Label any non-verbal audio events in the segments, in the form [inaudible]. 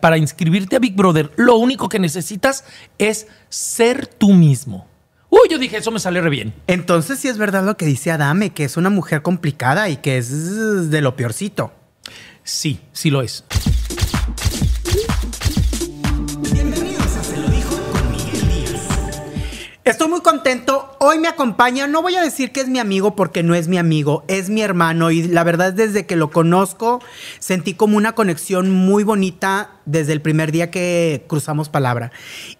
Para inscribirte a Big Brother, lo único que necesitas es ser tú mismo. Uy, yo dije, eso me sale re bien. Entonces sí es verdad lo que dice Adame, que es una mujer complicada y que es de lo peorcito. Sí, sí lo es. Estoy muy contento. Hoy me acompaña, no voy a decir que es mi amigo porque no es mi amigo, es mi hermano y la verdad desde que lo conozco sentí como una conexión muy bonita desde el primer día que cruzamos palabra.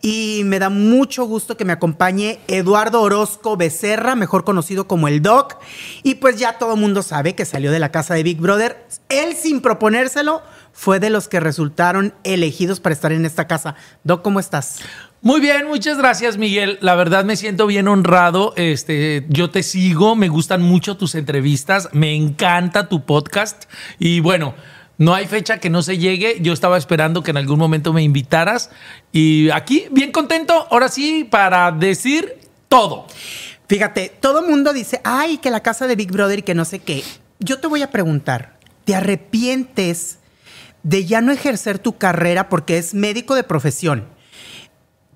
Y me da mucho gusto que me acompañe Eduardo Orozco Becerra, mejor conocido como el Doc. Y pues ya todo el mundo sabe que salió de la casa de Big Brother. Él sin proponérselo fue de los que resultaron elegidos para estar en esta casa. Doc, ¿cómo estás? Muy bien, muchas gracias, Miguel. La verdad me siento bien honrado. Este, yo te sigo, me gustan mucho tus entrevistas, me encanta tu podcast y bueno, no hay fecha que no se llegue. Yo estaba esperando que en algún momento me invitaras y aquí bien contento, ahora sí para decir todo. Fíjate, todo mundo dice, "Ay, que la casa de Big Brother y que no sé qué." Yo te voy a preguntar, ¿te arrepientes de ya no ejercer tu carrera porque es médico de profesión?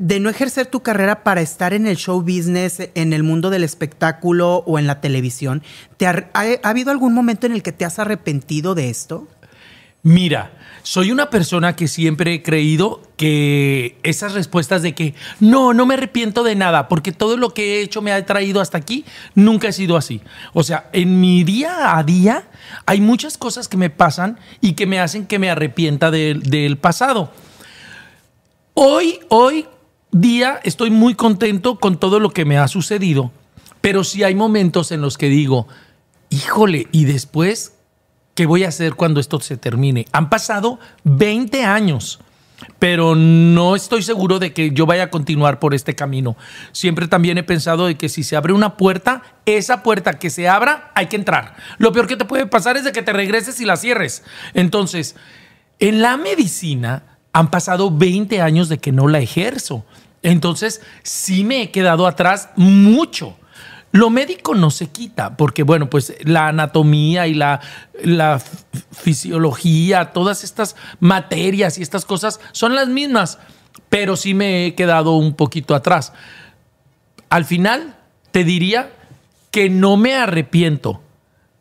De no ejercer tu carrera para estar en el show business, en el mundo del espectáculo o en la televisión, ¿te ha, habido algún momento en el que te has arrepentido de esto? Mira, soy una persona que siempre he creído que esas respuestas de que no, no me arrepiento de nada, porque todo lo que he hecho me ha traído hasta aquí, nunca he sido así. O sea, en mi día a día hay muchas cosas que me pasan y que me hacen que me arrepienta del pasado. Hoy, hoy día estoy muy contento con todo lo que me ha sucedido, pero sí hay momentos en los que digo, híjole, ¿y después qué voy a hacer cuando esto se termine? Han pasado 20 años pero no estoy seguro de que yo vaya a continuar por este camino. Siempre también he pensado de que si se abre una puerta, esa puerta que se abra, hay que entrar. Lo peor que te puede pasar es de que te regreses y la cierres. Entonces, en la medicina han pasado 20 años de que no la ejerzo. Entonces, sí me he quedado atrás mucho. Lo médico no se quita, porque bueno, pues la anatomía y la, fisiología, todas estas materias y estas cosas son las mismas, pero sí me he quedado un poquito atrás. Al final, te diría que no me arrepiento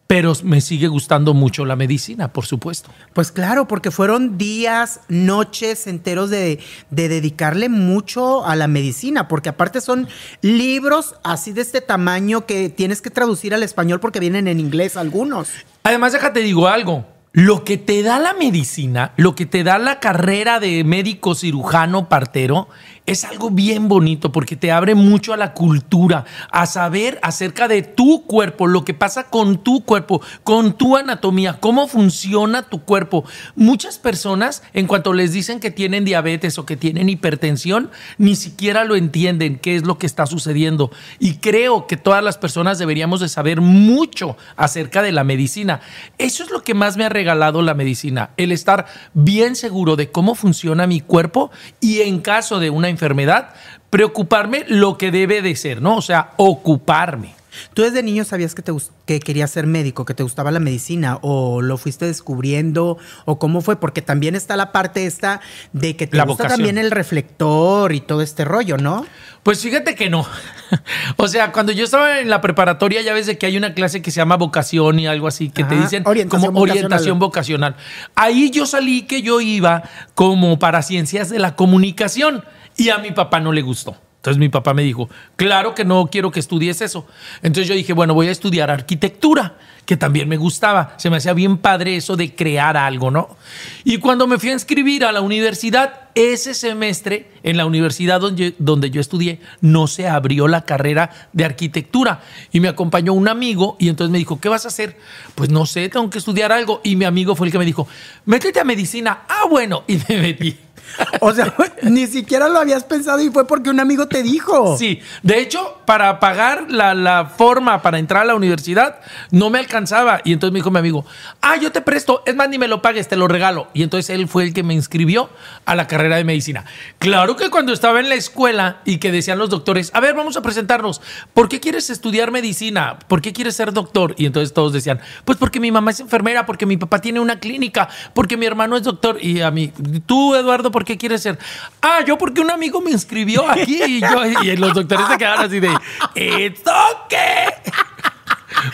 pero me sigue gustando mucho la medicina, por supuesto. Pues claro, porque fueron días, noches enteros de, dedicarle mucho a la medicina, porque aparte son libros así de este tamaño que tienes que traducir al español porque vienen en inglés algunos. Además, déjate digo algo. Lo que te da la medicina, lo que te da la carrera de médico cirujano partero, es algo bien bonito porque te abre mucho a la cultura, a saber acerca de tu cuerpo, lo que pasa con tu cuerpo, con tu anatomía, cómo funciona tu cuerpo. Muchas personas, en cuanto les dicen que tienen diabetes o que tienen hipertensión, ni siquiera lo entienden qué es lo que está sucediendo. Y creo que todas las personas deberíamos de saber mucho acerca de la medicina. Eso es lo que más me ha regalado la medicina, el estar bien seguro de cómo funciona mi cuerpo y en caso de una enfermedad, enfermedad, preocuparme lo que debe de ser, ¿no? O sea, ocuparme. ¿Tú desde niño sabías que, te, que querías ser médico, que te gustaba la medicina o lo fuiste descubriendo o cómo fue? Porque también está la parte esta de que te gusta también el reflector y todo este rollo, ¿no? Pues fíjate que no. [laughs] o sea, cuando yo estaba en la preparatoria ya ves de que hay una clase que se llama vocación y algo así, que te dicen como orientación vocacional. Ahí yo salí que yo iba como para ciencias de la comunicación y a mi papá no le gustó. Entonces mi papá me dijo, claro que no quiero que estudies eso. Entonces yo dije, bueno, voy a estudiar arquitectura, que también me gustaba. Se me hacía bien padre eso de crear algo, ¿no? Y cuando me fui a inscribir a la universidad, ese semestre, en la universidad donde, donde yo estudié, no se abrió la carrera de arquitectura. Y me acompañó un amigo y entonces me dijo, ¿qué vas a hacer? Pues no sé, tengo que estudiar algo. Y mi amigo fue el que me dijo, métete a medicina. Ah, bueno, [laughs] y me metí. [laughs] O sea, [laughs] ni siquiera lo habías pensado y fue porque un amigo te dijo. Sí, de hecho, para pagar la, la, forma para entrar a la universidad, no me alcanzaba. Y entonces me dijo mi amigo, ah, yo te presto, es más, ni me lo pagues, te lo regalo. Y entonces él fue el que me inscribió a la carrera de medicina. Claro que cuando estaba en la escuela y que decían los doctores, a ver, vamos a presentarnos, ¿por qué quieres estudiar medicina? ¿Por qué quieres ser doctor? Y entonces todos decían, pues porque mi mamá es enfermera, porque mi papá tiene una clínica, porque mi hermano es doctor. Y a mí, tú, Eduardo, ¿por qué quieres ser? Ah, yo porque un amigo me inscribió aquí y, yo, y los doctores se quedaron así de, ¿esto qué?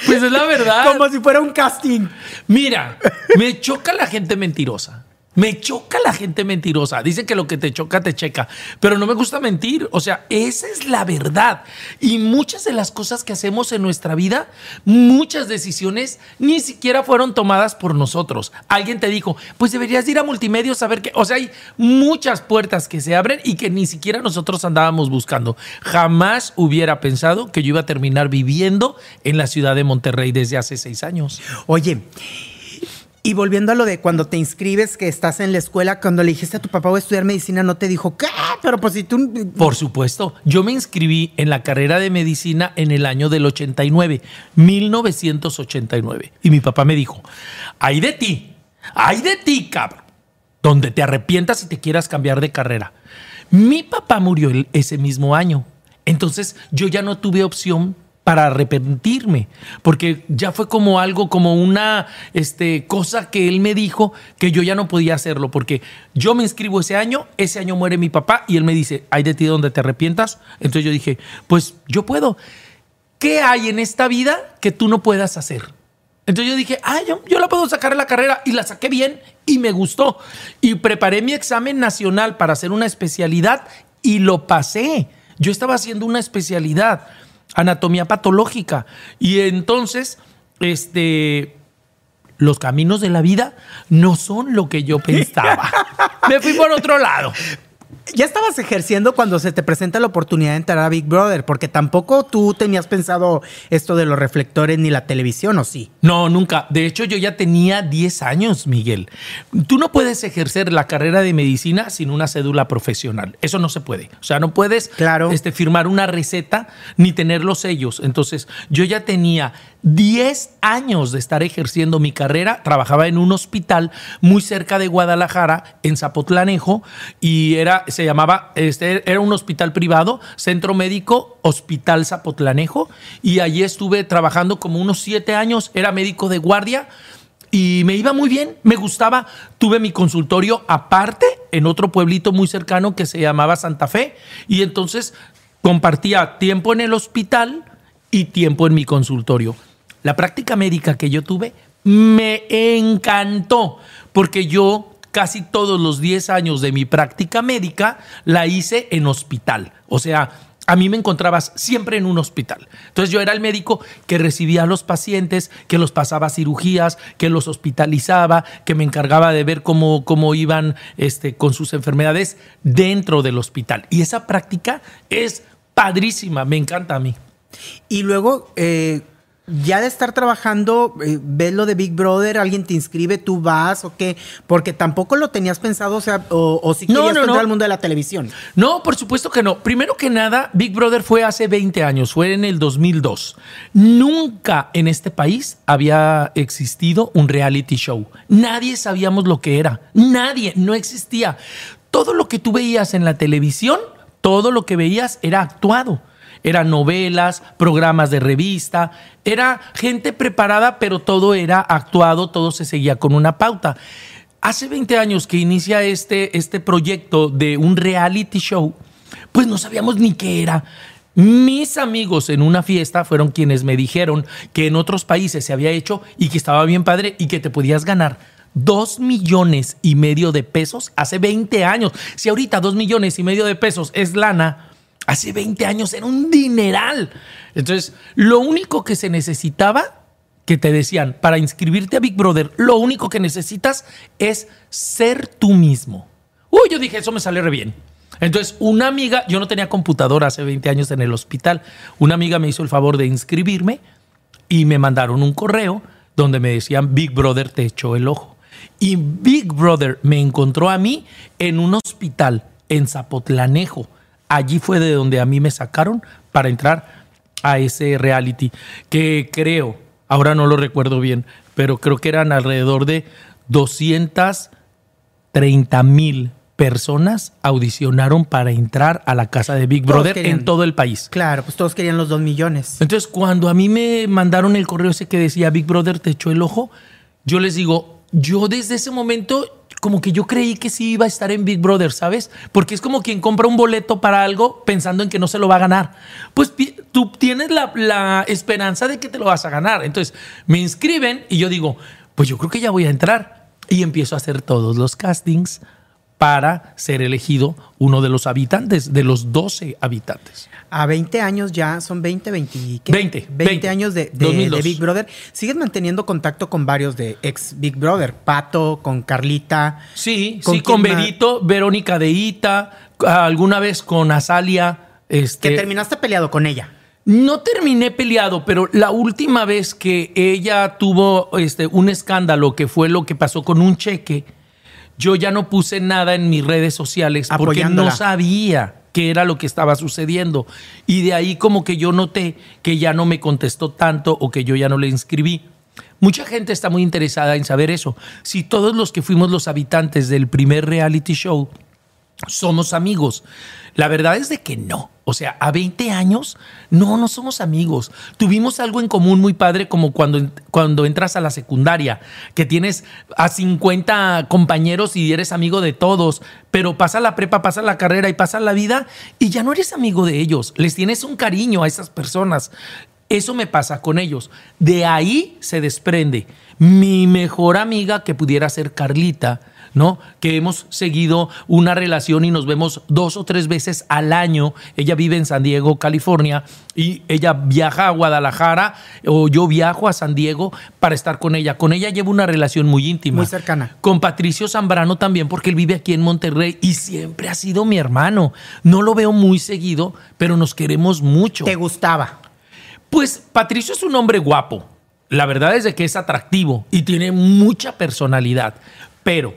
Pues es la verdad. Como si fuera un casting. Mira, me choca la gente mentirosa. Me choca la gente mentirosa. Dicen que lo que te choca te checa, pero no me gusta mentir. O sea, esa es la verdad. Y muchas de las cosas que hacemos en nuestra vida, muchas decisiones ni siquiera fueron tomadas por nosotros. Alguien te dijo, pues deberías ir a multimedia a saber que, o sea, hay muchas puertas que se abren y que ni siquiera nosotros andábamos buscando. Jamás hubiera pensado que yo iba a terminar viviendo en la ciudad de Monterrey desde hace seis años. Oye, y volviendo a lo de cuando te inscribes, que estás en la escuela, cuando le dijiste a tu papá voy a estudiar medicina, no te dijo, ¿qué? Pero pues si tú... Por supuesto, yo me inscribí en la carrera de medicina en el año del 89, 1989. Y mi papá me dijo, ay de ti, ay de ti, cabrón, donde te arrepientas y te quieras cambiar de carrera. Mi papá murió ese mismo año. Entonces yo ya no tuve opción para arrepentirme, porque ya fue como algo, como una este, cosa que él me dijo que yo ya no podía hacerlo, porque yo me inscribo ese año, ese año muere mi papá y él me dice, hay de ti donde te arrepientas. Entonces yo dije, pues yo puedo. ¿Qué hay en esta vida que tú no puedas hacer? Entonces yo dije, ah, yo, yo la puedo sacar la carrera y la saqué bien y me gustó. Y preparé mi examen nacional para hacer una especialidad y lo pasé. Yo estaba haciendo una especialidad anatomía patológica. Y entonces, este, los caminos de la vida no son lo que yo pensaba. [laughs] Me fui por otro lado. Ya estabas ejerciendo cuando se te presenta la oportunidad de entrar a Big Brother, porque tampoco tú tenías pensado esto de los reflectores ni la televisión, ¿o sí? No, nunca. De hecho, yo ya tenía 10 años, Miguel. Tú no puedes ejercer la carrera de medicina sin una cédula profesional. Eso no se puede. O sea, no puedes claro. este, firmar una receta ni tener los sellos. Entonces, yo ya tenía 10 años de estar ejerciendo mi carrera. Trabajaba en un hospital muy cerca de Guadalajara, en Zapotlanejo, y era se llamaba, este, era un hospital privado, Centro Médico Hospital Zapotlanejo, y allí estuve trabajando como unos siete años, era médico de guardia. Y me iba muy bien, me gustaba. Tuve mi consultorio aparte en otro pueblito muy cercano que se llamaba Santa Fe. Y entonces compartía tiempo en el hospital y tiempo en mi consultorio. La práctica médica que yo tuve me encantó porque yo casi todos los 10 años de mi práctica médica la hice en hospital. O sea, a mí me encontrabas siempre en un hospital. Entonces yo era el médico que recibía a los pacientes, que los pasaba cirugías, que los hospitalizaba, que me encargaba de ver cómo, cómo iban este, con sus enfermedades dentro del hospital. Y esa práctica es padrísima, me encanta a mí. Y luego, eh, ya de estar trabajando, eh, ves lo de Big Brother, alguien te inscribe, tú vas o qué, porque tampoco lo tenías pensado, o sea, o, si querías no, entrar al mundo de la televisión. No, por supuesto que no. Primero que nada, Big Brother fue hace 20 años, fue en el 2002. Nunca en este país había existido un reality show. Nadie sabíamos lo que era. Nadie, no existía. Todo lo que tú veías en la televisión, todo lo que veías era actuado eran novelas, programas de revista, era gente preparada, pero todo era actuado, todo se seguía con una pauta. Hace 20 años que inicia este, este proyecto de un reality show, pues no sabíamos ni qué era. Mis amigos en una fiesta fueron quienes me dijeron que en otros países se había hecho y que estaba bien padre y que te podías ganar dos millones y medio de pesos hace 20 años. Si ahorita dos millones y medio de pesos es lana, Hace 20 años era un dineral. Entonces, lo único que se necesitaba, que te decían, para inscribirte a Big Brother, lo único que necesitas es ser tú mismo. Uy, yo dije, eso me sale re bien. Entonces, una amiga, yo no tenía computadora hace 20 años en el hospital, una amiga me hizo el favor de inscribirme y me mandaron un correo donde me decían, Big Brother te echó el ojo. Y Big Brother me encontró a mí en un hospital en Zapotlanejo. Allí fue de donde a mí me sacaron para entrar a ese reality, que creo, ahora no lo recuerdo bien, pero creo que eran alrededor de 230 mil personas audicionaron para entrar a la casa de Big Todos Brother querían. en todo el país. Claro, pues todos querían los dos millones. Entonces, cuando a mí me mandaron el correo ese que decía Big Brother te echó el ojo, yo les digo, yo desde ese momento como que yo creí que sí iba a estar en Big Brother, ¿sabes? Porque es como quien compra un boleto para algo pensando en que no se lo va a ganar. Pues tú tienes la, la esperanza de que te lo vas a ganar. Entonces, me inscriben y yo digo, pues yo creo que ya voy a entrar. Y empiezo a hacer todos los castings para ser elegido uno de los habitantes, de los 12 habitantes. A 20 años ya, son 20, 20, ¿qué? 20, 20. años de, de- 2002. de Big Brother. ¿Sigues manteniendo contacto con varios de ex Big Brother? Pato, con Carlita. Sí, ¿Con sí, con? Berito, Verónica de Ita, alguna vez con Azalia. Este, Que terminaste peleado con ella. No terminé peleado, pero la última vez que ella tuvo este, un escándalo, que fue lo que pasó con un cheque, yo ya no puse nada en mis redes sociales porque no sabía qué era lo que estaba sucediendo. Y de ahí como que yo noté que ya no me contestó tanto o que yo ya no le inscribí. Mucha gente está muy interesada en saber eso. Si todos los que fuimos los habitantes del primer reality show somos amigos. La verdad es de que no. O sea, a 20 años, no, no somos amigos. Tuvimos algo en común muy padre como cuando, cuando entras a la secundaria, que tienes a 50 compañeros y eres amigo de todos, pero pasa la prepa, pasa la carrera y pasa la vida y ya no eres amigo de ellos. Les tienes un cariño a esas personas. Eso me pasa con ellos. De ahí se desprende mi mejor amiga que pudiera ser Carlita, ¿no? Que hemos seguido una relación y nos vemos dos o tres veces al año. Ella vive en San Diego, California, y ella viaja a Guadalajara o yo viajo a San Diego para estar con ella. Con ella llevo una relación muy íntima. Muy cercana. Con Patricio Zambrano también, porque él vive aquí en Monterrey y siempre ha sido mi hermano. No lo veo muy seguido, pero nos queremos mucho. ¿Te gustaba? Pues Patricio es un hombre guapo. La verdad es de que es atractivo y tiene mucha personalidad. Pero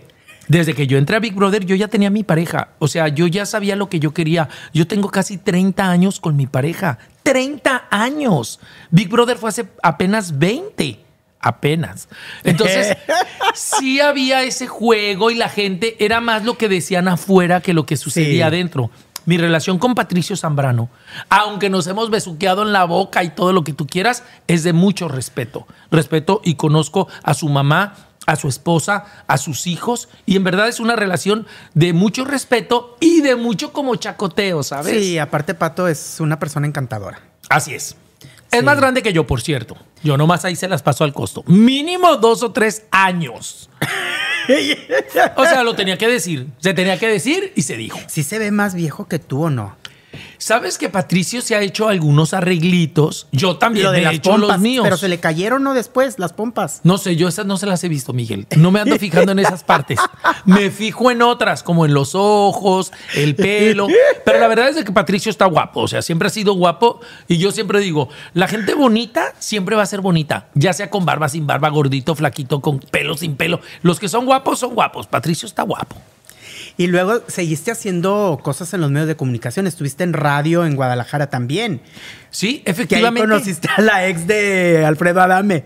desde que yo entré a Big Brother, yo ya tenía mi pareja. O sea, yo ya sabía lo que yo quería. Yo tengo casi 30 años con mi pareja. 30 años. Big Brother fue hace apenas 20. Apenas. Entonces, [laughs] sí había ese juego y la gente era más lo que decían afuera que lo que sucedía Sí. adentro. Mi relación con Patricio Zambrano, aunque nos hemos besuqueado en la boca y todo lo que tú quieras, es de mucho respeto. Respeto y conozco a su mamá, a su esposa, a sus hijos, y en verdad es una relación de mucho respeto y de mucho como chacoteo, ¿sabes? Sí, aparte Pato es una persona encantadora. Así es. Es Sí. más grande que yo, por cierto. Yo nomás ahí se las paso al costo. Mínimo dos o tres años. [laughs] O sea, lo tenía que decir. Se tenía que decir y se dijo. ¿Sí se ve más viejo que tú o no? ¿Sabes que Patricio se ha hecho algunos arreglitos? Yo también Lo de me he las hecho pompas. los míos. Pero se le cayeron no después, las pompas. No sé, yo esas no se las he visto, Miguel. No me ando fijando en esas partes. Me fijo en otras, como en los ojos, el pelo. Pero la verdad es que Patricio está guapo. O sea, siempre ha sido guapo. Y yo siempre digo, la gente bonita siempre va a ser bonita. Ya sea con barba, sin barba, gordito, flaquito, con pelo, sin pelo. Los que son guapos son guapos. Patricio está guapo. Y luego seguiste haciendo cosas en los medios de comunicación. Estuviste en radio en Guadalajara también. Sí, Que ahí efectivamente. conociste a la ex de Alfredo Adame,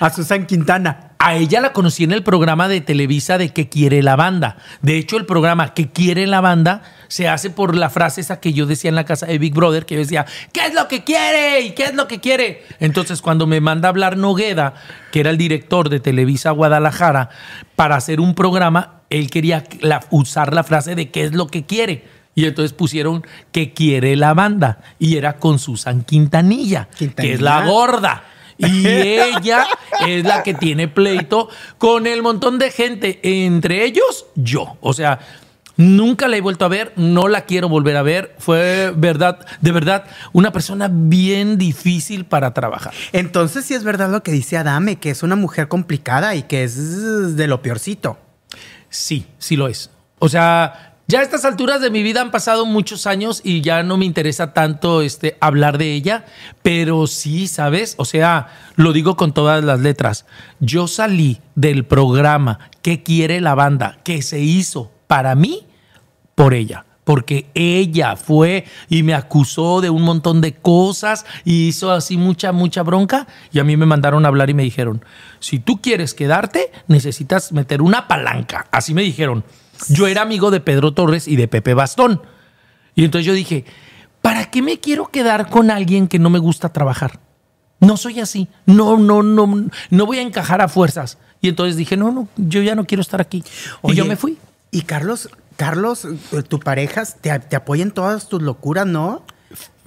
a Susan Quintana. A ella la conocí en el programa de Televisa de ¿Qué quiere la banda? De hecho, el programa ¿Qué quiere la banda? se hace por la frase esa que yo decía en la casa de Big Brother, que yo decía, ¿qué es lo que quiere? ¿Y qué es lo que quiere? Entonces, cuando me manda a hablar Nogueda, que era el director de Televisa Guadalajara, para hacer un programa, él quería la- usar la frase de ¿qué es lo que quiere? Y entonces pusieron ¿Qué quiere la banda? Y era con Susan Quintanilla, que es la Quintanilla. gorda. Y [laughs] ella es la que tiene pleito con el montón de gente, entre ellos yo. O sea, Nunca la he vuelto a ver, no la quiero volver a ver. Fue verdad, de verdad, una persona bien difícil para trabajar. Entonces sí es verdad lo que dice Adame, que es una mujer complicada y que es de lo peorcito. Sí, sí lo es. O sea, ya a estas alturas de mi vida han pasado muchos años y ya no me interesa tanto este, hablar de ella, pero sí, ¿sabes? O sea, lo digo con todas las letras. Yo salí del programa ¿Qué quiere la banda? que se hizo para mí por ella. Porque ella fue y me acusó de un montón de cosas y hizo así mucha, mucha bronca. Y a mí me mandaron a hablar y me dijeron, si tú quieres quedarte, necesitas meter una palanca. Así me dijeron. Yo era amigo de Pedro Torres y de Pepe Bastón. Y entonces yo dije, ¿para qué me quiero quedar con alguien que no me gusta trabajar? No soy así. No, no, no, no voy a encajar a fuerzas. Y entonces dije, no, no, yo ya no quiero estar aquí. y yo me fui. Y Carlos, Carlos, tu pareja te, te apoya en todas tus locuras, ¿no?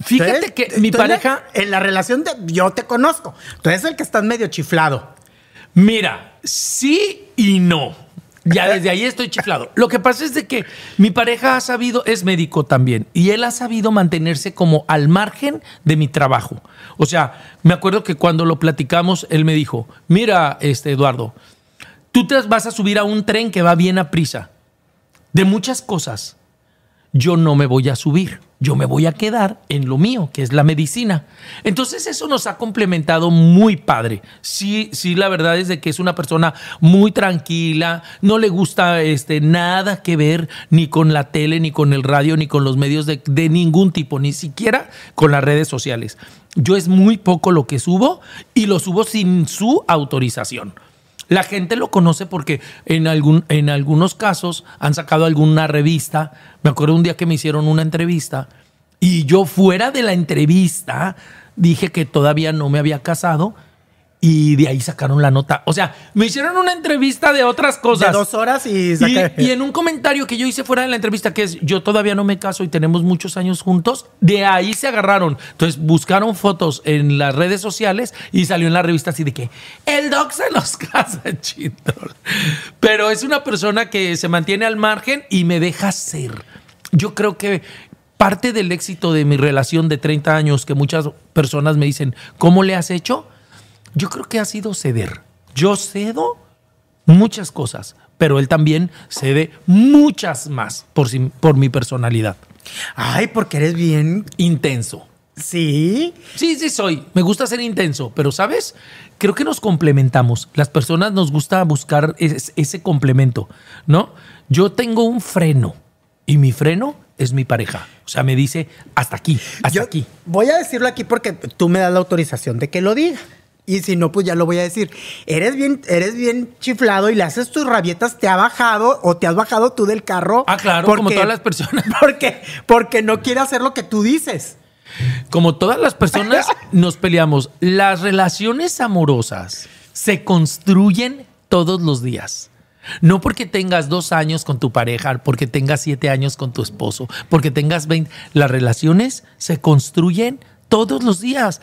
Fíjate que mi pareja. En la relación de. Yo te conozco. Tú eres el que estás medio chiflado. Mira, sí y no. Ya [laughs] desde ahí estoy chiflado. Lo que pasa es de que mi pareja ha sabido, es médico también, y él ha sabido mantenerse como al margen de mi trabajo. O sea, me acuerdo que cuando lo platicamos, él me dijo, mira, este Eduardo, tú te vas a subir a un tren que va bien a prisa. De muchas cosas, yo no me voy a subir yo me voy a quedar en lo mío, que es la medicina. Entonces eso nos ha complementado muy padre. Sí, sí, la verdad es de que es una persona muy tranquila, no le gusta este, nada que ver ni con la tele, ni con el radio, ni con los medios de, de ningún tipo, ni siquiera con las redes sociales. Yo es muy poco lo que subo y lo subo sin su autorización. La gente lo conoce porque en, algún, en algunos casos han sacado alguna revista. Me acuerdo un día que me hicieron una entrevista y yo fuera de la entrevista dije que todavía no me había casado y de ahí sacaron la nota. O sea, me hicieron una entrevista de otras cosas. De dos horas y, y, en un comentario que yo hice fuera de la entrevista, que es yo todavía no me caso y tenemos muchos años juntos, de ahí se agarraron. Entonces buscaron fotos en las redes sociales y salió en la revista así de que el doc se nos [laughs] casa, chito. Pero es una persona que se mantiene al margen y me deja ser. Yo creo que parte del éxito de mi relación de 30 años, que muchas personas me dicen, ¿cómo le has hecho? Yo creo que ha sido ceder. Yo cedo muchas cosas, pero él también cede muchas más por, por mi personalidad. Ay, porque eres bien intenso. Sí. Sí, sí soy. Me gusta ser intenso, pero ¿sabes? Creo que nos complementamos. Las personas nos gusta buscar ese complemento, ¿no? Yo tengo un freno y mi freno es mi pareja. O sea, me dice hasta aquí, hasta aquí. Voy a decirlo aquí porque tú me das la autorización de que lo diga. Y si no, pues ya lo voy a decir. Eres bien, eres bien chiflado y le haces tus rabietas, te ha bajado o te has bajado tú del carro. Ah, claro, como todas las personas. [laughs] Porque, porque no quiere hacer lo que tú dices. Como todas las personas [laughs] nos peleamos. Las relaciones amorosas se construyen todos los días. No porque tengas dos años con tu pareja, porque tengas siete años con tu esposo, porque tengas 20. Las relaciones se construyen todos los días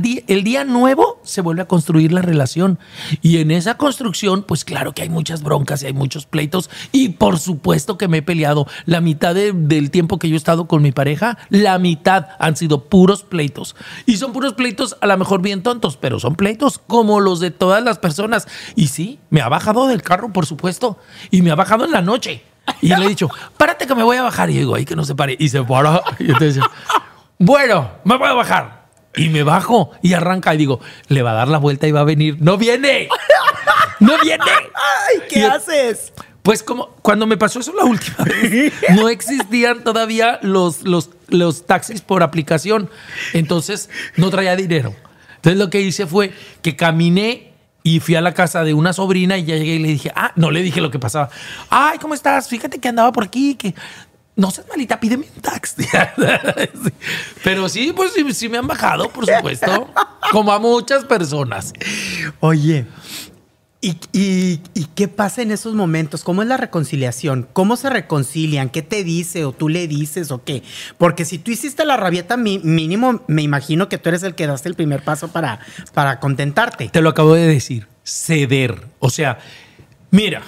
día, el día nuevo se vuelve a construir la relación. Y en esa construcción, pues claro que hay muchas broncas y hay muchos pleitos. Y por supuesto que me he peleado. La mitad del tiempo que yo he estado con mi pareja, la mitad han sido puros pleitos. Y son puros pleitos a lo mejor bien tontos, pero son pleitos como los de todas las personas. Y sí, me ha bajado del carro, por supuesto. Y me ha bajado en la noche. Y le he dicho, párate que me voy a bajar. Y digo, ahí que no se pare. Y se para. Y entonces, bueno, me voy a bajar. Y me bajo y arranca y digo, le va a dar la vuelta y va a venir. ¡No viene! ¡No viene! Ay, ¿qué haces? Pues como cuando me pasó eso la última vez, no existían todavía los, los, los taxis por aplicación. Entonces no traía dinero. Entonces lo que hice fue que caminé y fui a la casa de una sobrina y ya llegué y le dije, ah, no le dije lo que pasaba. Ay, ¿cómo estás? Fíjate que andaba por aquí, que no seas malita, pídeme un taxi. [laughs] Pero sí, pues sí, me han bajado, por supuesto, como a muchas personas. Oye, ¿y, qué pasa en esos momentos? ¿Cómo es la reconciliación? ¿Cómo se reconcilian? ¿Qué te dice o tú le dices o qué? Porque si tú hiciste la rabieta mínimo, me imagino que tú eres el que daste el primer paso para, para contentarte. Te lo acabo de decir, ceder. O sea, mira,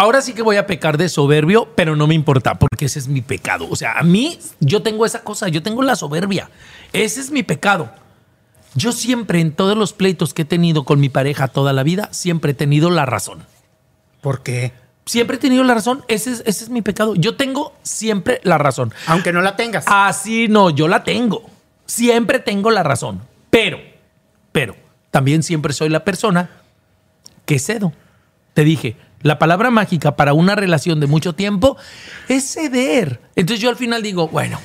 Ahora sí que voy a pecar de soberbio, pero no me importa, porque ese es mi pecado. O sea, a mí, yo tengo esa cosa, yo tengo la soberbia. Ese es mi pecado. Yo siempre, en todos los pleitos que he tenido con mi pareja toda la vida, siempre he tenido la razón. ¿Por qué? Siempre he tenido la razón. Ese es, ese es mi pecado. Yo tengo siempre la razón. Aunque no la tengas. Así no, yo la tengo. Siempre tengo la razón. Pero, pero, también siempre soy la persona que cedo. Te dije, la palabra mágica para una relación de mucho tiempo es ceder. Entonces yo al final digo, bueno,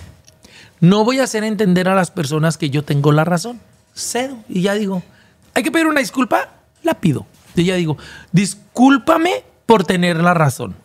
no voy a hacer entender a las personas que yo tengo la razón. Cedo. Y ya digo, hay que pedir una disculpa, la pido. Y ya digo, discúlpame por tener la razón.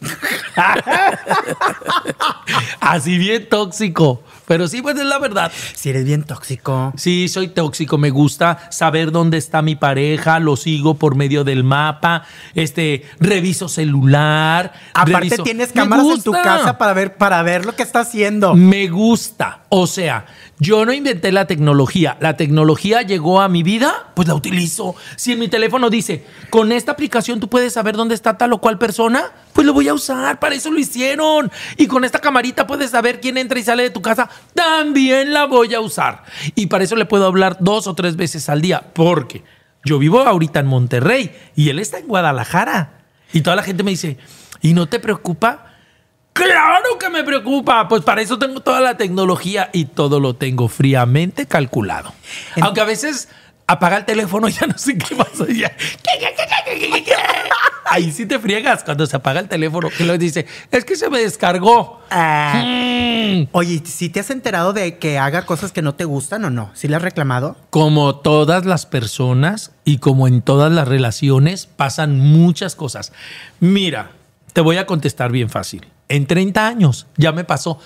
[laughs] Así bien tóxico. Pero sí, pues es la verdad. Si eres bien tóxico. Sí, soy tóxico. Me gusta saber dónde está mi pareja. Lo sigo por medio del mapa. Este, reviso celular. Aparte reviso- tienes cámaras en tu casa para ver, para ver lo que está haciendo. Me gusta. O sea, yo no inventé la tecnología. La tecnología llegó a mi vida, pues la utilizo. Si en mi teléfono dice, con esta aplicación tú puedes saber dónde está tal o cual persona, pues lo voy a usar. Para eso lo hicieron. Y con esta camarita puedes saber quién entra y sale de tu casa. También la voy a usar. Y para eso le puedo hablar dos o tres veces al día. Porque yo vivo ahorita en Monterrey y él está en Guadalajara. Y toda la gente me dice, ¿y no te preocupa? Claro que me preocupa, pues para eso tengo toda la tecnología y todo lo tengo fríamente calculado. Aunque a veces apaga el teléfono y [laughs] ya no sé qué pasa. y ya- Ahí sí te friegas cuando se apaga el teléfono. Que lo dice, es que se me descargó. Ah. Mm. Oye, ¿si te has enterado de que haga cosas que no te gustan o no? ¿Sí le has reclamado? Como todas las personas y como en todas las relaciones, pasan muchas cosas. Mira, te voy a contestar bien fácil. En 30 años ya me pasó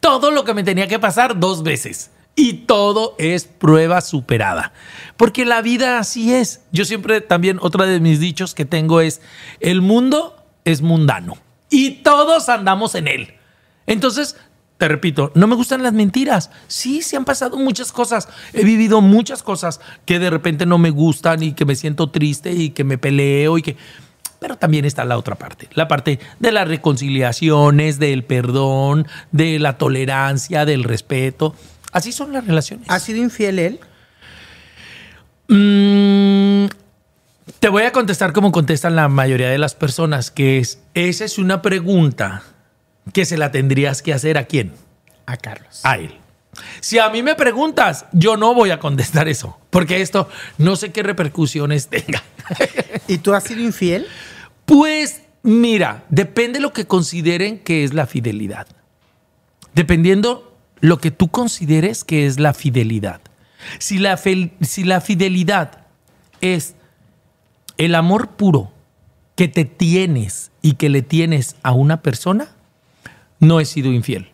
todo lo que me tenía que pasar dos veces. Y todo es prueba superada. Porque la vida así es. Yo siempre también, otra de mis dichos que tengo es, el mundo es mundano. Y todos andamos en él. Entonces, te repito, no me gustan las mentiras. Sí, sí han pasado muchas cosas. He vivido muchas cosas que de repente no me gustan y que me siento triste y que me peleo y que... Pero también está la otra parte, la parte de las reconciliaciones, del perdón, de la tolerancia, del respeto. Así son las relaciones. ¿Ha sido infiel él? Mm, te voy a contestar como contestan la mayoría de las personas, que es, esa es una pregunta que se la tendrías que hacer a quién? A Carlos. A él. Si a mí me preguntas, yo no voy a contestar eso, porque esto no sé qué repercusiones tenga. [laughs] ¿Y tú has sido infiel? Pues mira, depende lo que consideren que es la fidelidad. Dependiendo lo que tú consideres que es la fidelidad. Si la, si la fidelidad es el amor puro que te tienes y que le tienes a una persona, no he sido infiel.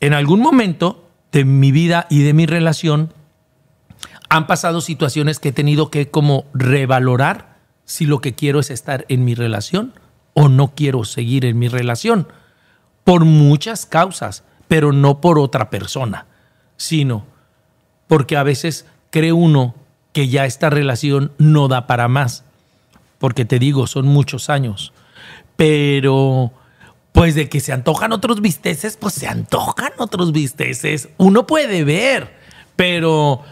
En algún momento de mi vida y de mi relación han pasado situaciones que he tenido que como revalorar si lo que quiero es estar en mi relación o no quiero seguir en mi relación. Por muchas causas, pero no por otra persona, sino porque a veces cree uno que ya esta relación no da para más. Porque te digo, son muchos años. Pero, pues de que se antojan otros bisteces, pues se antojan otros bisteces. Uno puede ver, pero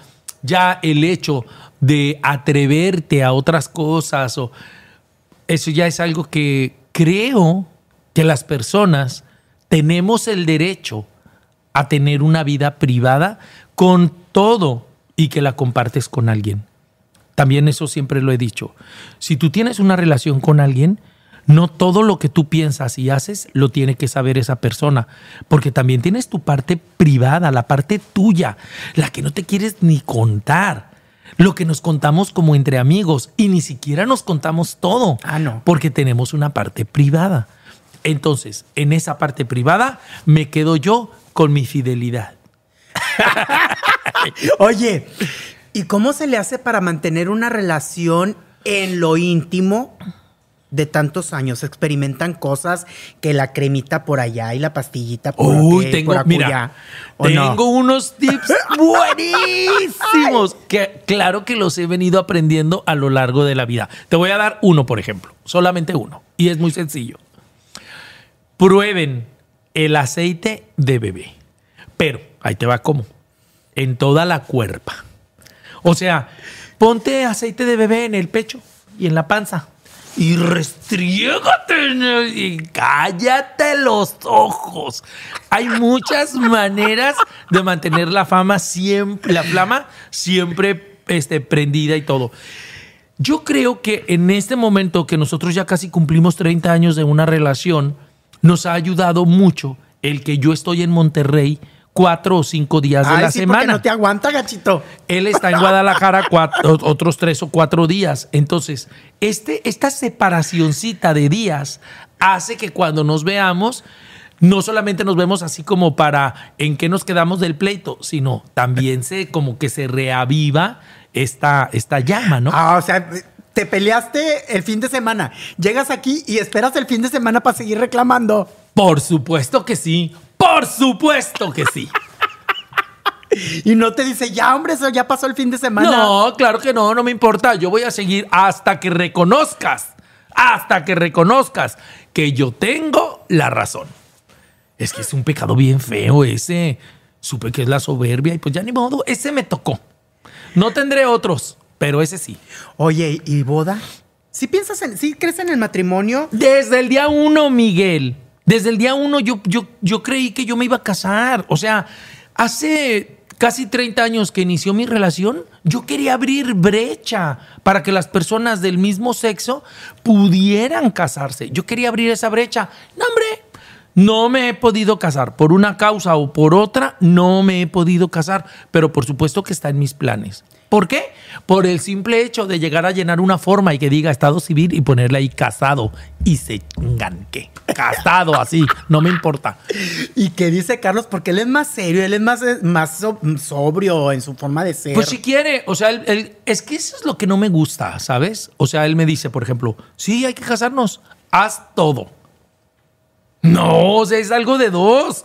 ya el hecho de atreverte a otras cosas o eso ya es algo que creo que las personas tenemos el derecho a tener una vida privada con todo y que la compartes con alguien. También eso siempre lo he dicho. Si tú tienes una relación con alguien, no todo lo que tú piensas y haces lo tiene que saber esa persona, porque también tienes tu parte privada, la parte tuya, la que no te quieres ni contar, lo que nos contamos como entre amigos y ni siquiera nos contamos todo, Ah, no. porque tenemos una parte privada. Entonces, en esa parte privada me quedo yo con mi fidelidad. [laughs] Oye, ¿y cómo se le hace para mantener una relación en lo íntimo de tantos años experimentan cosas que la cremita por allá y la pastillita por Uy, aquí, tengo, por mira, acullá, ¿o no? tengo unos tips [laughs] buenísimos que claro que los he venido aprendiendo a lo largo de la vida. Te voy a dar uno, por ejemplo, solamente uno, y es muy sencillo. Prueben el aceite de bebé, pero ahí te va como, en toda la cuerpa. O sea, ponte aceite de bebé en el pecho y en la panza. Y restriégate y cállate los ojos. Hay muchas maneras de mantener la fama siempre, la flama siempre este, prendida y todo. Yo creo que en este momento que nosotros ya casi cumplimos 30 años de una relación, nos ha ayudado mucho el que yo estoy en Monterrey cuatro o cinco días de la sí, porque semana. no te aguanta, gachito. Él está en Guadalajara cuatro- otros tres o cuatro días. Entonces, este, esta separacioncita de días hace que cuando nos veamos, no solamente nos vemos así como para en qué nos quedamos del pleito, sino también se como que se reaviva esta, esta llama, ¿no? Ah, o sea, te peleaste el fin de semana. Llegas aquí y esperas el fin de semana para seguir reclamando. Por supuesto que sí. Por supuesto que sí. [laughs] Y no te dice, ya, hombre, eso ya pasó el fin de semana. No, claro que no, no me importa. Yo voy a seguir hasta que reconozcas, hasta que reconozcas que yo tengo la razón. Es que es un pecado bien feo ese. Supe que es la soberbia y pues ya ni modo, ese me tocó. No tendré otros, pero ese sí. Oye, ¿y boda? ¿Sí piensas en, sí crees en el matrimonio? Desde el día uno, Miguel. Desde el día uno yo, yo, yo creí que yo me iba a casar. O sea, hace casi 30 años que inició mi relación, yo quería abrir brecha para que las personas del mismo sexo pudieran casarse. Yo quería abrir esa brecha. No, hombre, no me he podido casar. Por una causa o por otra, no me he podido casar. Pero por supuesto que está en mis planes. ¿Por qué? Por el simple hecho de llegar a llenar una forma y que diga Estado civil y ponerle ahí casado. Y se chingan que casado así, no me importa. [laughs] ¿Y qué dice Carlos? Porque él es más serio, él es más, eh, más so- sobrio en su forma de ser. Pues si quiere, o sea, él- él- es que eso es lo que no me gusta, ¿sabes? O sea, él me dice, por ejemplo, sí, hay que casarnos, haz todo. No, o sea, es algo de dos.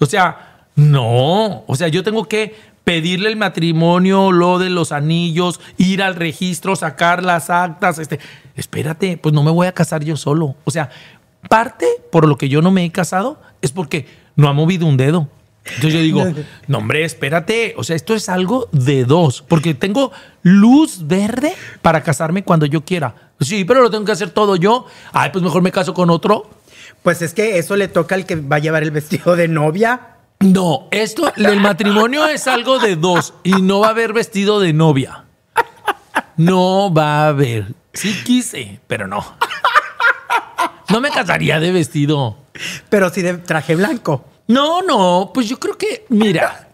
O sea, no, o sea, yo tengo que pedirle el matrimonio, lo de los anillos, ir al registro, sacar las actas, este, espérate, pues no me voy a casar yo solo. O sea, parte por lo que yo no me he casado es porque no ha movido un dedo. Entonces yo digo, [laughs] no hombre, espérate, o sea, esto es algo de dos, porque tengo luz verde para casarme cuando yo quiera. Sí, pero lo tengo que hacer todo yo. Ay, pues mejor me caso con otro. Pues es que eso le toca al que va a llevar el vestido de novia. No, esto, el matrimonio es algo de dos y no va a haber vestido de novia. No va a haber. Sí quise, pero no. No me casaría de vestido. Pero sí de traje blanco. No, no, pues yo creo que, mira,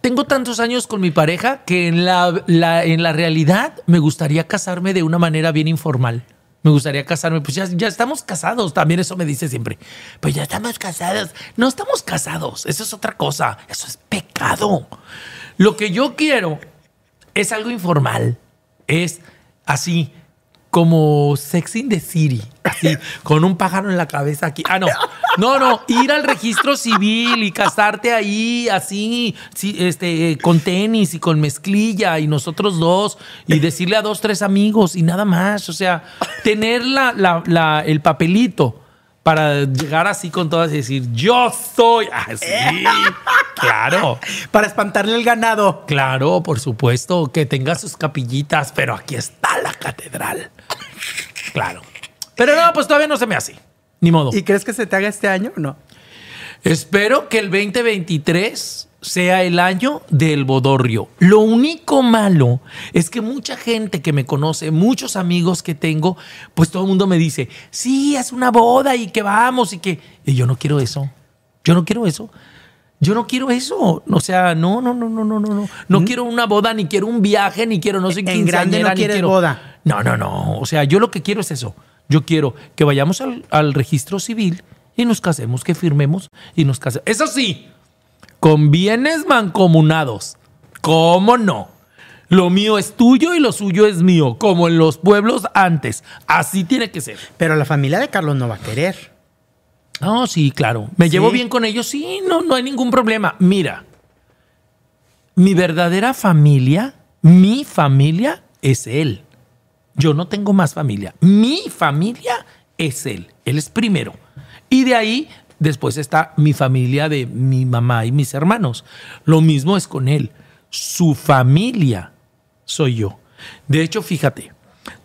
tengo tantos años con mi pareja que en la, la- en la realidad me gustaría casarme de una manera bien informal. Me gustaría casarme, pues ya, ya estamos casados, también eso me dice siempre. Pues ya estamos casados. No estamos casados, eso es otra cosa, eso es pecado. Lo que yo quiero es algo informal, es así como Sex in the City, así, con un pájaro en la cabeza aquí. Ah, no, no, no, ir al registro civil y casarte ahí, así, sí, este, con tenis y con mezclilla y nosotros dos, y decirle a dos, tres amigos y nada más. O sea, tener la, la- la- el papelito para llegar así con todas y decir, yo soy. Ah, sí, [laughs] claro. Para espantarle el ganado. Claro, por supuesto, que tenga sus capillitas, pero aquí está la catedral. Claro. Pero no, pues todavía no se me hace. Ni modo. ¿Y crees que se te haga este año o no? Espero que el 2023 sea el año del bodorrio. Lo único malo es que mucha gente que me conoce, muchos amigos que tengo, pues todo el mundo me dice, sí, haz una boda y que vamos y que... Y yo no quiero eso. Yo no quiero eso. Yo no quiero eso. O sea, no, no, no, no, no, no, no. No quiero una boda, ni quiero un viaje, ni quiero no sé En qué. grande no quieres boda. No, no, no. O sea, yo lo que quiero es eso. Yo quiero que vayamos al, al registro civil y nos casemos, que firmemos y nos casemos. Eso sí, con bienes mancomunados. ¿Cómo no? Lo mío es tuyo y lo suyo es mío, como en los pueblos antes. Así tiene que ser. Pero la familia de Carlos no va a querer. No, sí, claro. Me ¿Sí? llevo bien con ellos, sí, no, no hay ningún problema. Mira, mi verdadera familia, mi familia es él. Yo no tengo más familia. Mi familia es él. Él es primero. Y de ahí, después está mi familia de mi mamá y mis hermanos. Lo mismo es con él. Su familia soy yo. De hecho, fíjate,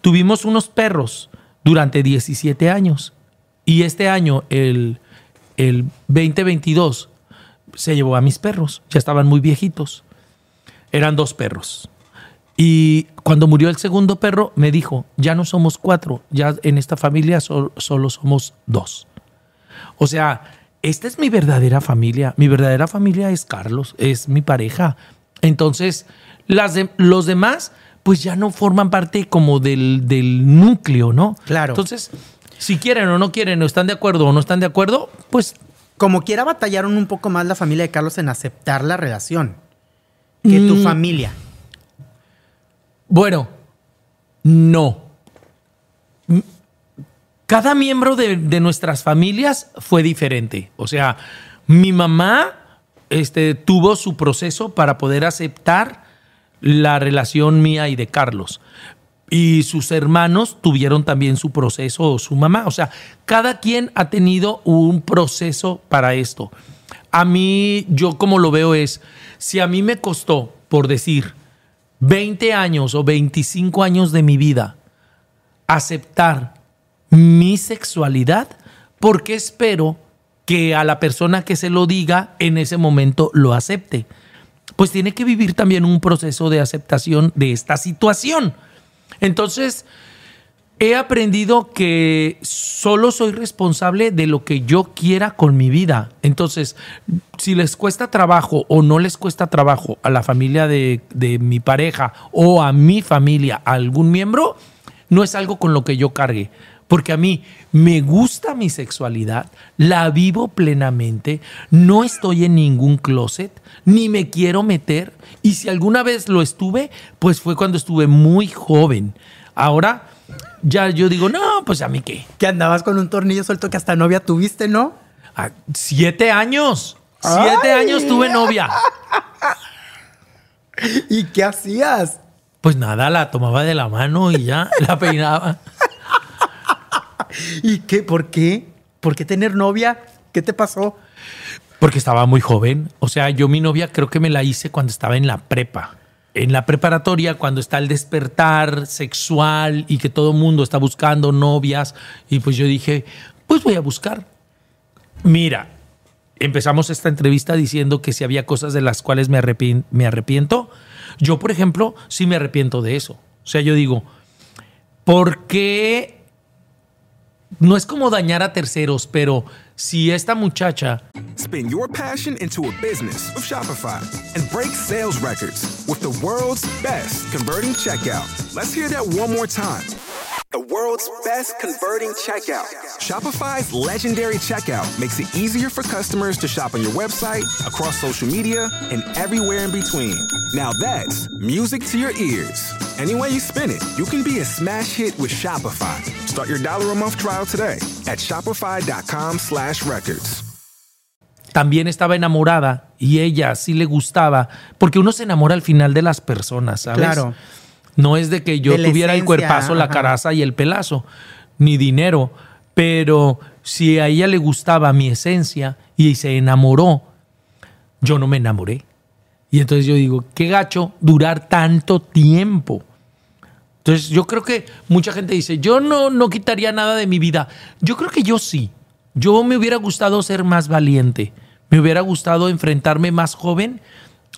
tuvimos unos perros durante 17 años. Y este año, el, el 2022, se llevó a mis perros. Ya estaban muy viejitos. Eran dos perros. Y cuando murió el segundo perro, me dijo, ya no somos cuatro, ya en esta familia sol- solo somos dos. O sea, esta es mi verdadera familia. Mi verdadera familia es Carlos, es mi pareja. Entonces, las de- los demás, pues ya no forman parte como del, del núcleo, ¿no? Claro. Entonces, si quieren o no quieren, o están de acuerdo o no están de acuerdo, pues Como quiera batallaron un poco más la familia de Carlos en aceptar la relación que tu Mm. familia. Bueno, no. Cada miembro de, de nuestras familias fue diferente. O sea, mi mamá este, tuvo su proceso para poder aceptar la relación mía y de Carlos. Y sus hermanos tuvieron también su proceso o su mamá. O sea, cada quien ha tenido un proceso para esto. A mí, yo como lo veo es, si a mí me costó, por decir, 20 años o 25 años de mi vida aceptar mi sexualidad, porque espero que a la persona que se lo diga en ese momento lo acepte. Pues tiene que vivir también un proceso de aceptación de esta situación. Entonces, he aprendido que solo soy responsable de lo que yo quiera con mi vida. Entonces, si les cuesta trabajo o no les cuesta trabajo a la familia de, de mi pareja o a mi familia, a algún miembro, no es algo con lo que yo cargue. Porque a mí me gusta mi sexualidad, la vivo plenamente, no estoy en ningún closet, ni me quiero meter. Y si alguna vez lo estuve, pues fue cuando estuve muy joven. Ahora ya yo digo, no, pues a mí qué. Que andabas con un tornillo suelto que hasta novia tuviste, ¿no? Ah, siete años. Siete Ay. años tuve novia. [laughs] ¿Y qué hacías? Pues nada, la tomaba de la mano y ya la peinaba. ¿Y qué? ¿Por qué? ¿Por qué tener novia? ¿Qué te pasó? Porque estaba muy joven. O sea, yo mi novia creo que me la hice cuando estaba en la prepa. En la preparatoria, cuando está el despertar sexual y que todo mundo está buscando novias. Y pues yo dije, pues voy a buscar. Mira, empezamos esta entrevista diciendo que si había cosas de las cuales me, me arrepiento. Yo, por ejemplo, sí me arrepiento de eso. O sea, yo digo, ¿por qué? No es como dañar a terceros, pero si esta muchacha Spin your passion into a business with Shopify and break sales records with the world's best converting checkout. Let's hear that one more time. The world's best converting checkout. Shopify's legendary checkout makes it easier for customers to shop on your website, across social media, and everywhere in between. Now that's music to your ears. Any way you spin it, you can be a smash hit with Shopify. Start your dollar a month trial today at shopify.com slash records. también estaba enamorada y ella sí le gustaba, porque uno se enamora al final de las personas, ¿sabes? Claro. No es de que yo De tuviera el cuerpazo, la caraza y el pelazo, ni dinero, pero si a ella le gustaba mi esencia y se enamoró, yo no me enamoré. Y entonces yo digo, qué gacho durar tanto tiempo. Entonces yo creo que mucha gente dice, yo no, no quitaría nada de mi vida. Yo creo que yo sí. Yo me hubiera gustado ser más valiente. Me hubiera gustado enfrentarme más joven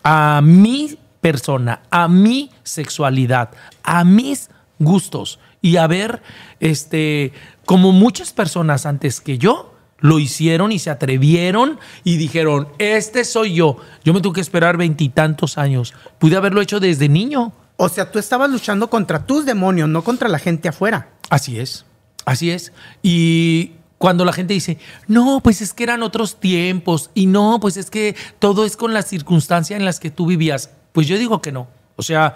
a mi persona, a mi sexualidad, a mis gustos y a ver, este, como muchas personas antes que yo lo hicieron y se atrevieron y dijeron, este soy yo. Yo me tuve que esperar veintitantos años. Pude haberlo hecho desde niño. O sea, tú estabas luchando contra tus demonios, no contra la gente afuera. Así es, así es. Y cuando la gente dice, no, pues es que eran otros tiempos y no, pues es que todo es con la circunstancia en las que tú vivías, pues yo digo que no. O sea,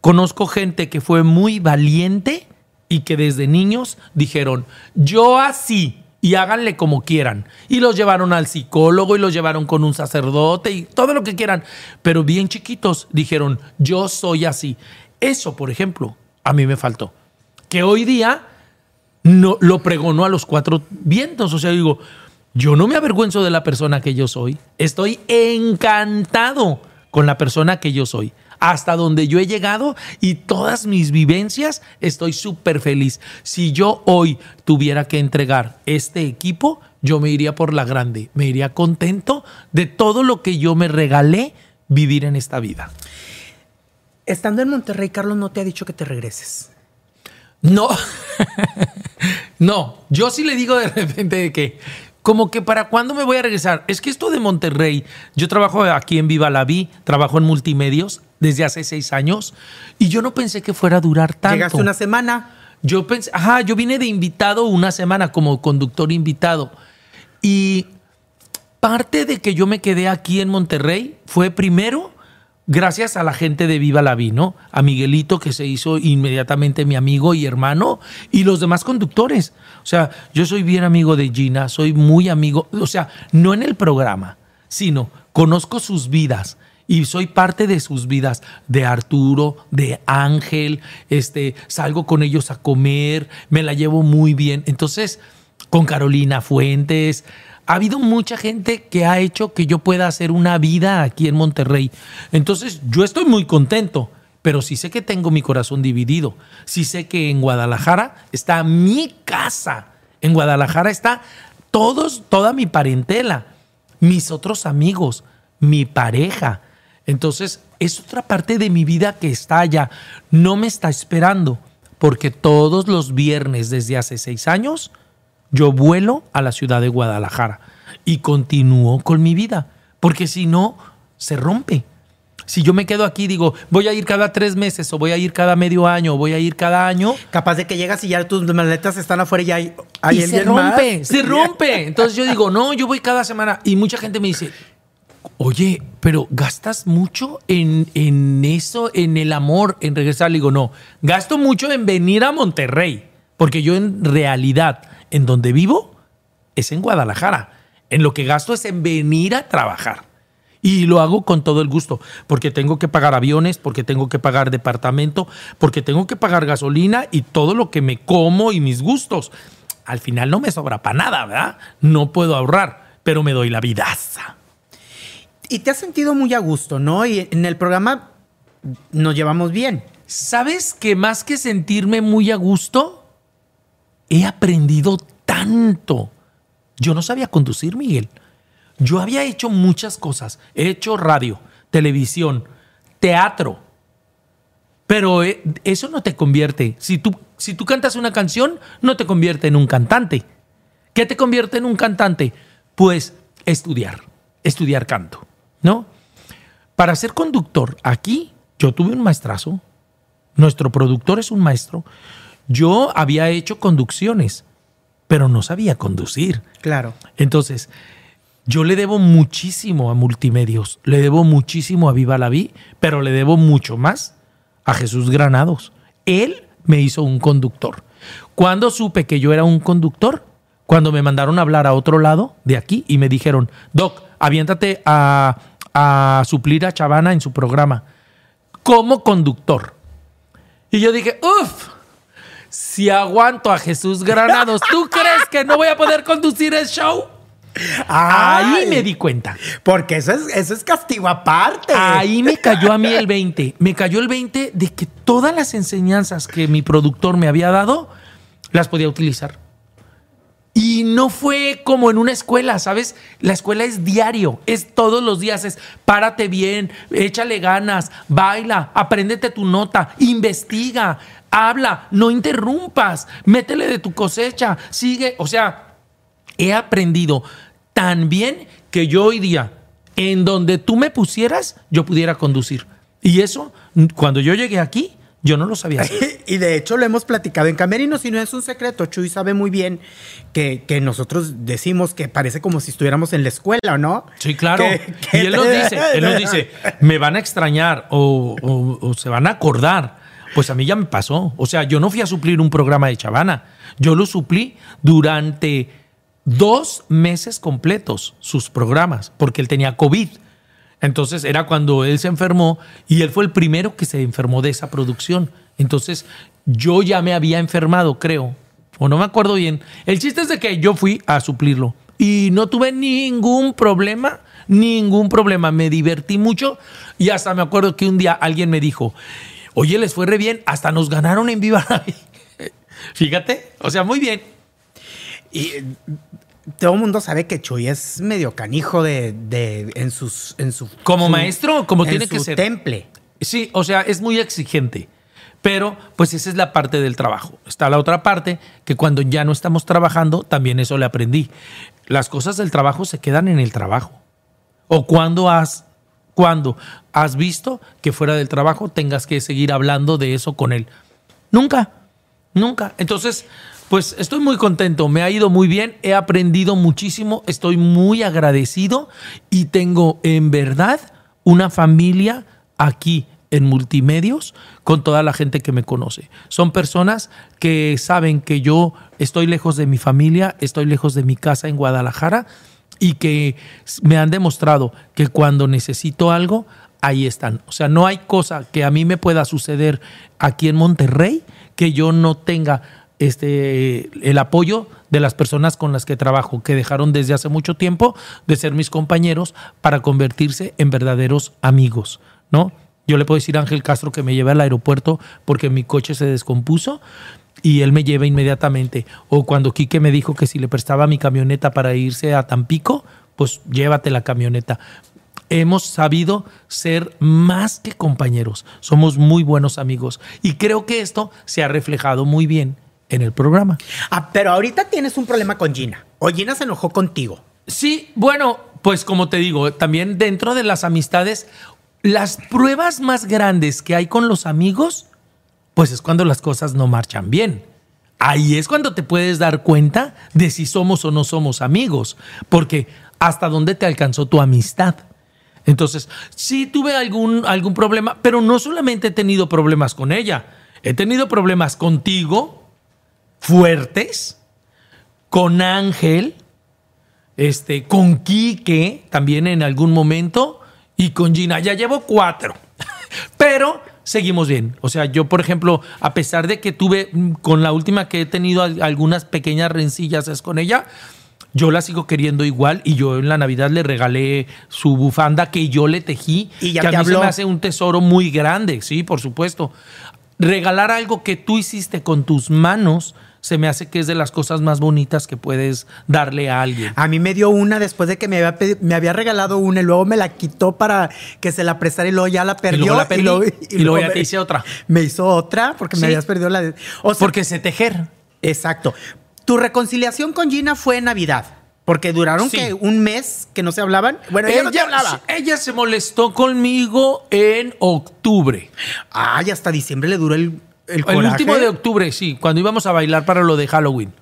conozco gente que fue muy valiente y que desde niños dijeron, yo así, y háganle como quieran. Y los llevaron al psicólogo y los llevaron con un sacerdote y todo lo que quieran. Pero bien chiquitos dijeron, yo soy así. Eso, por ejemplo, a mí me faltó. Que hoy día no, lo pregonó a los cuatro vientos. O sea, digo, yo no me avergüenzo de la persona que yo soy. Estoy encantado con la persona que yo soy hasta donde yo he llegado y todas mis vivencias, estoy súper feliz. Si yo hoy tuviera que entregar este equipo, yo me iría por la grande, me iría contento de todo lo que yo me regalé vivir en esta vida. Estando en Monterrey, Carlos no te ha dicho que te regreses. No, [laughs] no, yo sí le digo de repente de que como que para cuándo me voy a regresar. Es que esto de Monterrey, yo trabajo aquí en Viva la Vi, trabajo en multimedios desde hace seis años y yo no pensé que fuera a durar tanto. Llegaste una semana. Yo pensé, ajá, yo vine de invitado una semana como conductor invitado y parte de que yo me quedé aquí en Monterrey fue primero gracias a la gente de Viva la Vi, ¿no? A Miguelito, que se hizo inmediatamente mi amigo y hermano, y los demás conductores. O sea, yo soy bien amigo de Gina, soy muy amigo, o sea, no en el programa, sino conozco sus vidas y soy parte de sus vidas, de Arturo, de Ángel, este, salgo con ellos a comer, me la llevo muy bien. Entonces, con Carolina Fuentes, ha habido mucha gente que ha hecho que yo pueda hacer una vida aquí en Monterrey. Entonces, yo estoy muy contento, pero sí sé que tengo mi corazón dividido. Sí sé que en Guadalajara está mi casa. En Guadalajara está todos, toda mi parentela, mis otros amigos, mi pareja. Entonces, es otra parte de mi vida que está allá. No me está esperando, porque todos los viernes desde hace seis años, yo vuelo a la ciudad de Guadalajara y continúo con mi vida, porque si no, se rompe. Si yo me quedo aquí, digo, voy a ir cada tres meses, o voy a ir cada medio año, o voy a ir cada año. Capaz de que llegas y ya tus maletas están afuera y ya hay, hay y se alguien más. rompe, se rompe. Entonces yo digo, no, yo voy cada semana. Y mucha gente me dice, oye, pero gastas mucho en, en eso, en el amor, en regresar. Le digo, no, gasto mucho en venir a Monterrey, porque yo en realidad, en donde vivo, es en Guadalajara. En lo que gasto es en venir a trabajar. Y lo hago con todo el gusto, porque tengo que pagar aviones, porque tengo que pagar departamento, porque tengo que pagar gasolina y todo lo que me como y mis gustos. Al final no me sobra para nada, ¿verdad? No puedo ahorrar, pero me doy la vidaza. Y te has sentido muy a gusto, ¿no? Y en el programa nos llevamos bien. ¿Sabes que más que sentirme muy a gusto, he aprendido tanto? Yo no sabía conducir, Miguel. Yo había hecho muchas cosas. He hecho radio, televisión, teatro. Pero eh, eso no te convierte. Si tú, si tú cantas una canción, no te convierte en un cantante. ¿Qué te convierte en un cantante? Pues estudiar, estudiar canto, ¿no? Para ser conductor, aquí yo tuve un maestrazo. Nuestro productor es un maestro. Yo había hecho conducciones, pero no sabía conducir. Claro. Entonces, yo le debo muchísimo a Multimedios, le debo muchísimo a Viva la Vi, pero le debo mucho más a Jesús Granados. Él me hizo un conductor. Cuando supe que yo era un conductor, cuando me mandaron a hablar a otro lado de aquí y me dijeron, Doc, aviéntate a, a suplir a Chavana en su programa como conductor. Y yo dije, uff, si aguanto a Jesús Granados, ¿tú [laughs] crees que no voy a poder conducir el show? Ahí Ay, me di cuenta. Porque eso es, eso es castigo aparte. Ahí me cayó a mí el 20. Me cayó el 20 de que todas las enseñanzas que mi productor me había dado las podía utilizar. Y no fue como en una escuela, ¿sabes? La escuela es diario, es todos los días, es párate bien, échale ganas, baila, apréndete tu nota, investiga, habla, no interrumpas, métele de tu cosecha, sigue, o sea, he aprendido tan bien que yo hoy día, en donde tú me pusieras, yo pudiera conducir. Y eso, cuando yo llegué aquí, Yo no lo sabía hacer. [laughs] Y de hecho lo hemos platicado en Camerinos y no es un secreto. Chuy sabe muy bien que, que nosotros decimos que parece como si estuviéramos en la escuela, ¿no? Sí, claro. Que- que y él nos dice, él nos dice, [laughs] me van a extrañar o, o- o se van a acordar. Pues a mí ya me pasó. O sea, yo no fui a suplir un programa de Chavana. Yo lo suplí durante dos meses completos, sus programas, porque él tenía COVID. Entonces era cuando él se enfermó y él fue el primero que se enfermó de esa producción. Entonces yo ya me había enfermado, creo, o no me acuerdo bien. El chiste es de que yo fui a suplirlo y no tuve ningún problema, ningún problema. Me divertí mucho y hasta me acuerdo que un día alguien me dijo, oye, les fue re bien, hasta nos ganaron en Viva la [laughs] Vida". Fíjate, o sea, muy bien. Y eh, todo el mundo sabe que Chuy es medio canijo de, de- en sus en su Como su- maestro, como en tiene que su ser. temple. Sí, o sea, es muy exigente. Pero, pues esa es la parte del trabajo. Está la otra parte, que cuando ya no estamos trabajando, también eso le aprendí. Las cosas del trabajo se quedan en el trabajo. O cuando has, cuando has visto que fuera del trabajo tengas que seguir hablando de eso con él. Nunca, nunca. Entonces, pues estoy muy contento, me ha ido muy bien, he aprendido muchísimo, estoy muy agradecido y tengo en verdad una familia aquí en multimedios con toda la gente que me conoce. Son personas que saben que yo estoy lejos de mi familia, estoy lejos de mi casa en Guadalajara y que me han demostrado que cuando necesito algo, ahí están. O sea, no hay cosa que a mí me pueda suceder aquí en Monterrey que yo no tenga este el apoyo de las personas con las que trabajo, que dejaron desde hace mucho tiempo de ser mis compañeros para convertirse en verdaderos amigos, ¿no? Yo le puedo decir a Ángel Castro que me lleve al aeropuerto porque mi coche se descompuso y él me lleva inmediatamente. O cuando Quique me dijo que si le prestaba mi camioneta para irse a Tampico, pues llévate la camioneta. Hemos sabido ser más que compañeros, somos muy buenos amigos y creo que esto se ha reflejado muy bien en el programa. Ah, pero ahorita tienes un problema con Gina. O Gina se enojó contigo. Sí, bueno, pues como te digo, también dentro de las amistades, las pruebas más grandes que hay con los amigos, pues es cuando las cosas no marchan bien. Ahí es cuando te puedes dar cuenta de si somos o no somos amigos, porque hasta dónde te alcanzó tu amistad. Entonces, sí tuve algún, algún problema, pero no solamente he tenido problemas con ella, he tenido problemas contigo, fuertes, con Ángel, este, con Quique también en algún momento y con Gina. Ya llevo cuatro, [laughs] pero seguimos bien. O sea, yo, por ejemplo, a pesar de que tuve mm, con la última que he tenido al- algunas pequeñas rencillas es con ella, yo la sigo queriendo igual y yo en la Navidad le regalé su bufanda que yo le tejí, Y ya que a te mí habló. se me hace un tesoro muy grande, sí, por supuesto. Regalar algo que tú hiciste con tus manos se me hace que es de las cosas más bonitas que puedes darle a alguien. A mí me dio una después de que me había, pedi- me había regalado una y luego me la quitó para que se la prestara y luego ya la perdió. luego la perdí, y luego ya me- te hice otra. Me hizo otra porque Sí. me habías perdido la de. O sea, Porque sé tejer. Exacto. Tu reconciliación con Gina fue en Navidad. Porque duraron Sí. que un mes que no se hablaban. Bueno, ella, no te hablaba. ella se molestó conmigo en octubre. Ay, hasta diciembre le duró el, el último de octubre, sí, cuando íbamos a bailar para lo de Halloween.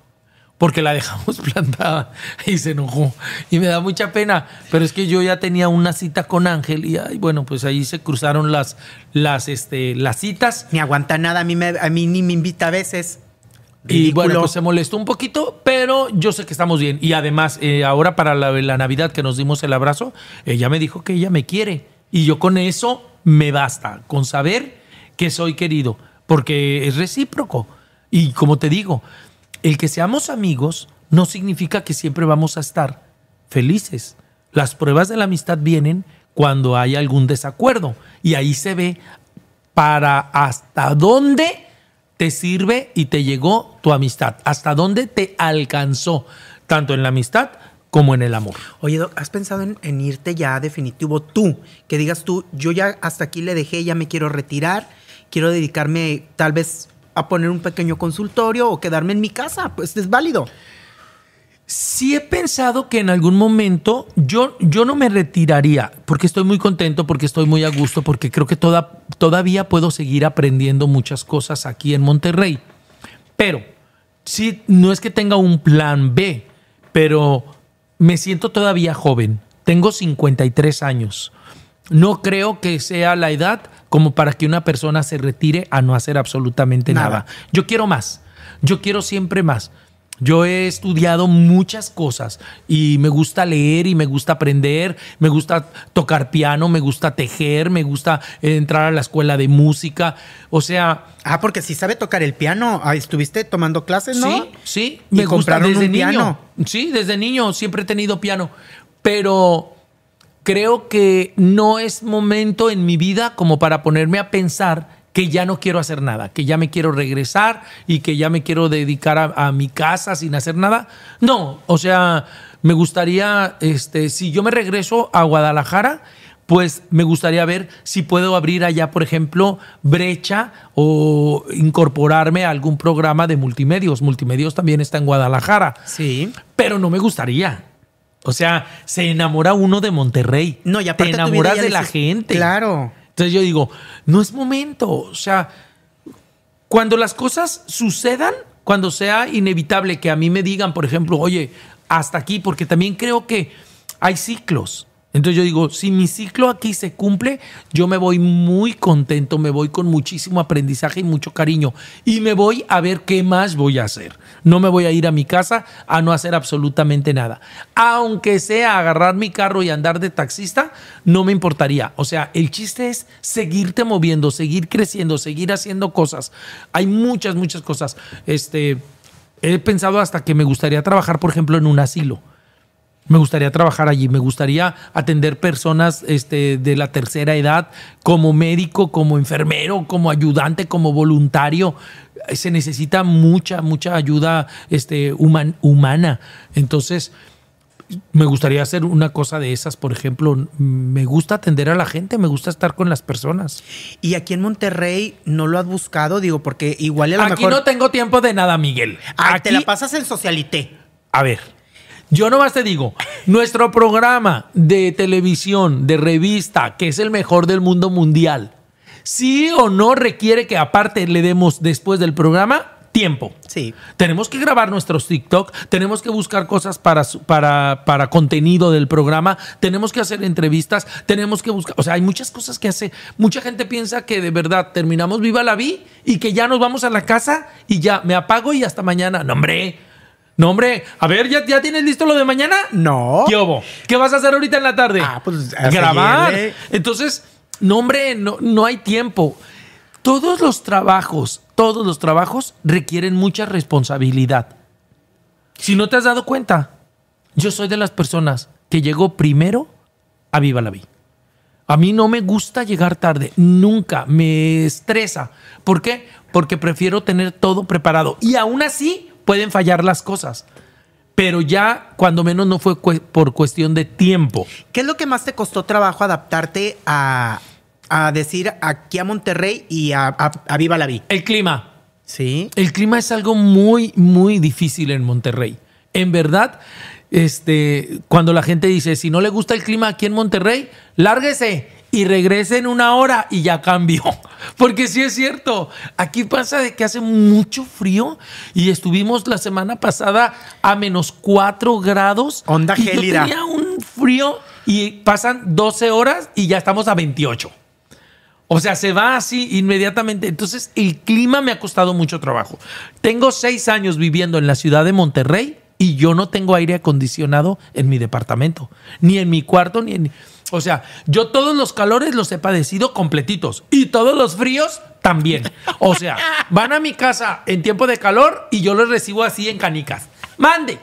Porque la dejamos [laughs] plantada y se enojó. Y me da mucha pena. Pero es que yo ya tenía una cita con Ángel y ay, bueno, pues ahí se cruzaron las, las, este, las citas. Ni aguanta nada. A mí, me- a mí ni me invita a veces. Y Ridículo. bueno, pues se molestó un poquito, pero yo sé que estamos bien. Y además, eh, ahora para la, la Navidad que nos dimos el abrazo, ella me dijo que ella me quiere. Y yo con eso me basta, con saber que soy querido, porque es recíproco. Y como te digo, el que seamos amigos no significa que siempre vamos a estar felices. Las pruebas de la amistad vienen cuando hay algún desacuerdo. Y ahí se ve para hasta dónde te sirve y te llegó tu amistad, hasta dónde te alcanzó, tanto en la amistad como en el amor. Oye, Doc, ¿has pensado en, en irte ya definitivo tú? Que digas tú, yo ya hasta aquí le dejé, ya me quiero retirar, quiero dedicarme tal vez a poner un pequeño consultorio o quedarme en mi casa. Pues es válido. Sí he pensado que en algún momento yo, yo no me retiraría, porque estoy muy contento, porque estoy muy a gusto, porque creo que toda, todavía puedo seguir aprendiendo muchas cosas aquí en Monterrey. Pero, sí, no es que tenga un plan B, pero me siento todavía joven. Tengo 53 años. No creo que sea la edad como para que una persona se retire a no hacer absolutamente nada. Nada. Yo quiero más. Yo quiero siempre más. Yo he estudiado muchas cosas y me gusta leer y me gusta aprender, me gusta tocar piano, me gusta tejer, me gusta entrar a la escuela de música. O sea, Ah, porque si sabe tocar el piano. ¿Estuviste tomando clases, no? Sí, sí. Y Me gusta compraron desde un niño. piano. Sí, desde niño siempre he tenido piano. Pero creo que no es momento en mi vida como para ponerme a pensar que ya no quiero hacer nada, que ya me quiero regresar y que ya me quiero dedicar a, a mi casa sin hacer nada. No, o sea, me gustaría, este, si yo me regreso a Guadalajara, pues me gustaría ver si puedo abrir allá, por ejemplo, brecha o incorporarme a algún programa de multimedios. Multimedios también está en Guadalajara. Sí. Pero no me gustaría. O sea, se enamora uno de Monterrey. No, y aparte te enamoras de la gente. Claro. Entonces yo digo, no es momento. O sea, cuando las cosas sucedan, cuando sea inevitable que a mí me digan, por ejemplo, oye, hasta aquí, porque también creo que hay ciclos. Entonces yo digo, si mi ciclo aquí se cumple, yo me voy muy contento, me voy con muchísimo aprendizaje y mucho cariño. Y me voy a ver qué más voy a hacer. No me voy a ir a mi casa a no hacer absolutamente nada. Aunque sea agarrar mi carro y andar de taxista, no me importaría. O sea, el chiste es seguirte moviendo, seguir creciendo, seguir haciendo cosas. Hay muchas, muchas cosas. Este, he pensado hasta que me gustaría trabajar, por ejemplo, en un asilo. Me gustaría trabajar allí, me gustaría atender personas este, de la tercera edad como médico, como enfermero, como ayudante, como voluntario. Eh, Se necesita mucha, mucha ayuda este, human- humana. Entonces, me gustaría hacer una cosa de esas, por ejemplo. Me gusta atender a la gente, me gusta estar con las personas. Y aquí en Monterrey no lo has buscado, digo, porque igual a lo Aquí mejor. no tengo tiempo de nada, Miguel. Ay, Aquí te la pasas en socialité. A ver, yo nomás te digo, nuestro programa de televisión, de revista, que es el mejor del mundo mundial, sí o no requiere que aparte le demos después del programa tiempo. Sí. Tenemos que grabar nuestros TikTok, tenemos que buscar cosas para, para, para contenido del programa, tenemos que hacer entrevistas, tenemos que buscar, o sea, hay muchas cosas que hace. Mucha gente piensa que de verdad terminamos Viva la Vi y que ya nos vamos a la casa y ya me apago y hasta mañana. No, hombre. No, hombre. A ver, ¿ya, ya tienes listo lo de mañana? No. ¿Qué hubo? ¿Qué vas a hacer ahorita en la tarde? Ah, pues, a grabar. seguirle. Entonces, no, hombre, no, no hay tiempo. Todos los trabajos, todos los trabajos requieren mucha responsabilidad. Si no te has dado cuenta, yo soy de las personas que llegó primero a Viva la Vida. A mí no me gusta llegar tarde, nunca, me estresa. ¿Por qué? Porque prefiero tener todo preparado. Y aún así pueden fallar las cosas. Pero ya cuando menos no fue por cuestión de tiempo. ¿Qué es lo que más te costó trabajo adaptarte a, a decir aquí a Monterrey y a, a, a Viva la Vi? El clima. Sí. El clima es algo muy, muy difícil en Monterrey. En verdad, este, cuando la gente dice, si no le gusta el clima aquí en Monterrey, lárguese y regrese en una hora y ya cambió. [laughs] Porque sí es cierto, aquí pasa de que hace mucho frío y estuvimos la semana pasada a menos 4 grados. Onda y yo tenía un frío y pasan 12 horas y ya estamos a 28. O sea, se va así inmediatamente. Entonces, el clima me ha costado mucho trabajo. Tengo seis años viviendo en la ciudad de Monterrey y yo no tengo aire acondicionado en mi departamento, ni en mi cuarto, ni en... O sea, yo todos los calores los he padecido completitos y todos los fríos también. O sea, [laughs] van a mi casa en tiempo de calor y yo los recibo así en canicas. Mande.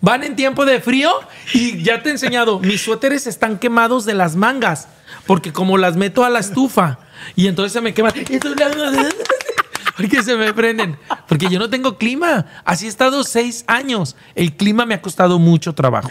Van en tiempo de frío y ya te he enseñado, mis suéteres están quemados de las mangas, porque como las meto a la estufa y entonces se me queman. Porque se me prenden. Porque yo no tengo clima. Así he estado seis años. El clima me ha costado mucho trabajo.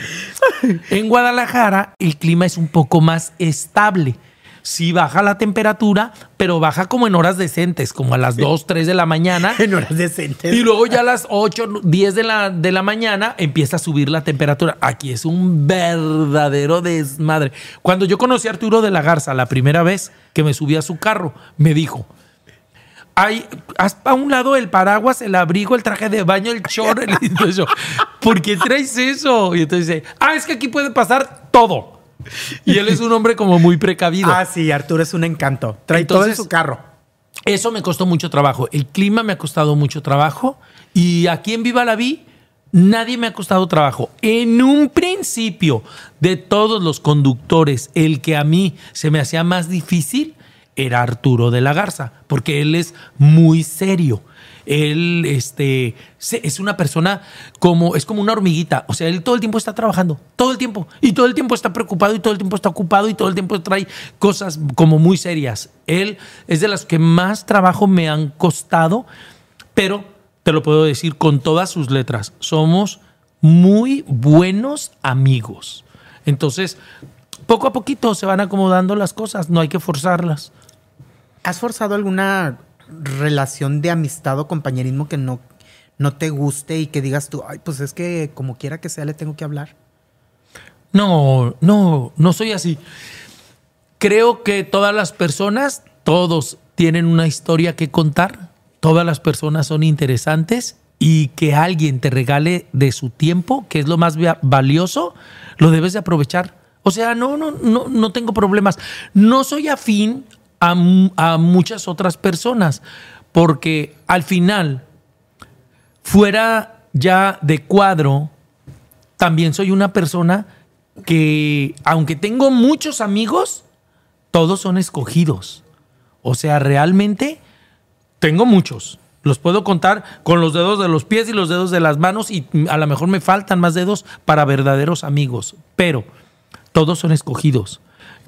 En Guadalajara, el clima es un poco más estable. sí baja la temperatura, pero baja como en horas decentes, como a las 2, 3 de la mañana. [laughs] En horas decentes. Y luego ya a las 8, 10 de la, de la mañana empieza a subir la temperatura. Aquí es un verdadero desmadre. Cuando yo conocí a Arturo de la Garza la primera vez que me subí a su carro, me dijo, hay, a un lado el paraguas, el abrigo, el traje de baño, el short. el- [laughs] Entonces yo, ¿por qué traes eso? Y entonces dice, ah, es que aquí puede pasar todo. Y él es un hombre como muy precavido. Ah, sí, Arturo es un encanto. Trae todo en Entonces- su carro. Eso me costó mucho trabajo. El clima me ha costado mucho trabajo. Y aquí en Viva la Vi, nadie me ha costado trabajo. En un principio, de todos los conductores, el que a mí se me hacía más difícil era Arturo de la Garza, porque él es muy serio. Él este, es una persona como, es como una hormiguita. O sea, él todo el tiempo está trabajando, todo el tiempo. Y todo el tiempo está preocupado y todo el tiempo está ocupado y todo el tiempo trae cosas como muy serias. Él es de las que más trabajo me han costado, pero te lo puedo decir con todas sus letras. Somos muy buenos amigos. Entonces, poco a poquito se van acomodando las cosas, no hay que forzarlas. ¿Has forzado alguna relación de amistad o compañerismo que no, no te guste y que digas tú, ay, pues es que como quiera que sea le tengo que hablar? No, no, no soy así. Creo que todas las personas, todos tienen una historia que contar, todas las personas son interesantes y que alguien te regale de su tiempo, que es lo más va- valioso, lo debes de aprovechar. O sea, no, no, no, no tengo problemas. No soy afín a, mu- a muchas otras personas, porque al final, fuera ya de cuadro, también soy una persona que, aunque tengo muchos amigos, todos son escogidos. O sea, realmente tengo muchos. Los puedo contar con los dedos de los pies y los dedos de las manos y a lo mejor me faltan más dedos para verdaderos amigos, pero todos son escogidos.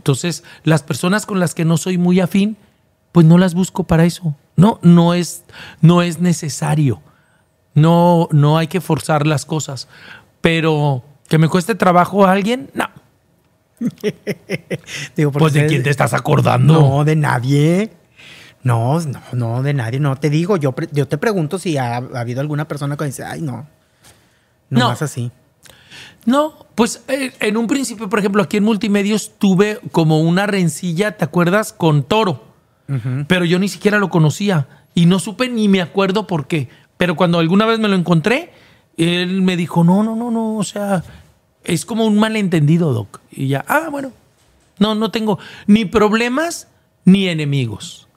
Entonces, las personas con las que no soy muy afín, pues no las busco para eso. No, no es, no es necesario. No, no hay que forzar las cosas. Pero que me cueste trabajo a alguien, no. [laughs] Digo, Pues de quién te estás acordando. No, de nadie. No, no, no, de nadie. No te digo, yo, yo te pregunto si ha, ha habido alguna persona que dice, ay, no. No, No. más así. No, pues eh, en un principio, por ejemplo, aquí en Multimedios tuve como una rencilla, ¿te acuerdas? Con Toro. Pero yo ni siquiera lo conocía y no supe ni me acuerdo por qué. Pero cuando alguna vez me lo encontré, él me dijo, no, no, no, no, o sea, es como un malentendido, Doc. Y ya, ah, bueno, no, no tengo ni problemas ni enemigos.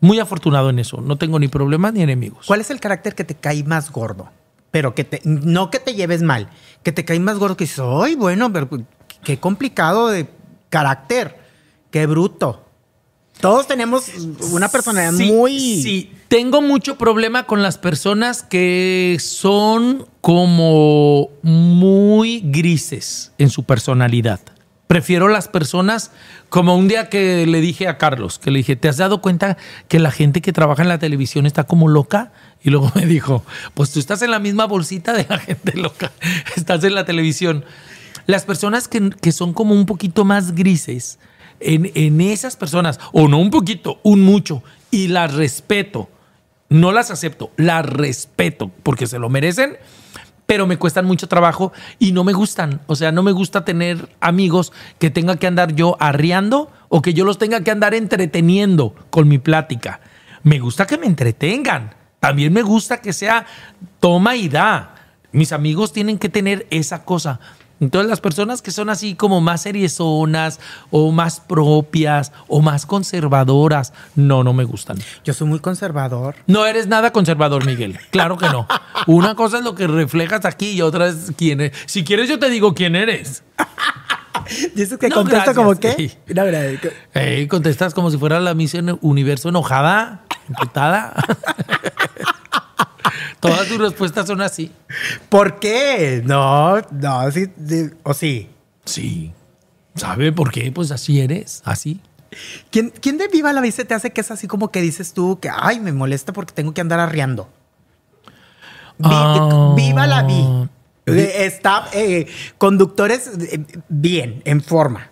Muy afortunado en eso, no tengo ni problemas ni enemigos. ¿Cuál es el carácter que te cae más gordo? Pero que te, no que te lleves mal, que te cae más gordo que dices, ay, bueno, pero qué complicado de carácter, qué bruto. Todos tenemos una personalidad Sí, muy... Sí, tengo mucho problema con las personas que son como muy grises en su personalidad. Prefiero las personas como un día que le dije a Carlos, que le dije, ¿te has dado cuenta que la gente que trabaja en la televisión está como loca? Y luego me dijo, pues tú estás en la misma bolsita de la gente loca, [laughs] estás en la televisión. Las personas que, que son como un poquito más grises, en, en esas personas, o no un poquito, un mucho, y las respeto, no las acepto, las respeto, porque se lo merecen, pero me cuestan mucho trabajo y no me gustan. O sea, no me gusta tener amigos que tenga que andar yo arriando o que yo los tenga que andar entreteniendo con mi plática. Me gusta que me entretengan. También me gusta que sea toma y da. Mis amigos tienen que tener esa cosa. Entonces las personas que son así como más seriezonas o más propias o más conservadoras, no, no me gustan. Yo soy muy conservador. No eres nada conservador, Miguel. Claro que no. Una cosa es lo que reflejas aquí y otra es quién eres. Si quieres, yo te digo quién eres. [laughs] Dices que No, contesta gracias. como. Sí. No, Ey, contestas como si fuera la misión universo enojada, imputada. [laughs] Todas tus respuestas son así. ¿Por qué? No, no, sí, sí, o sí. Sí. ¿Sabe por qué? Pues así eres, así. ¿Quién, ¿Quién de Viva la Vida se te hace que es así como que dices tú que, ay, me molesta porque tengo que andar arriando? Vi- Ah. Viva la Vi. Está, eh, conductores eh, bien, en forma.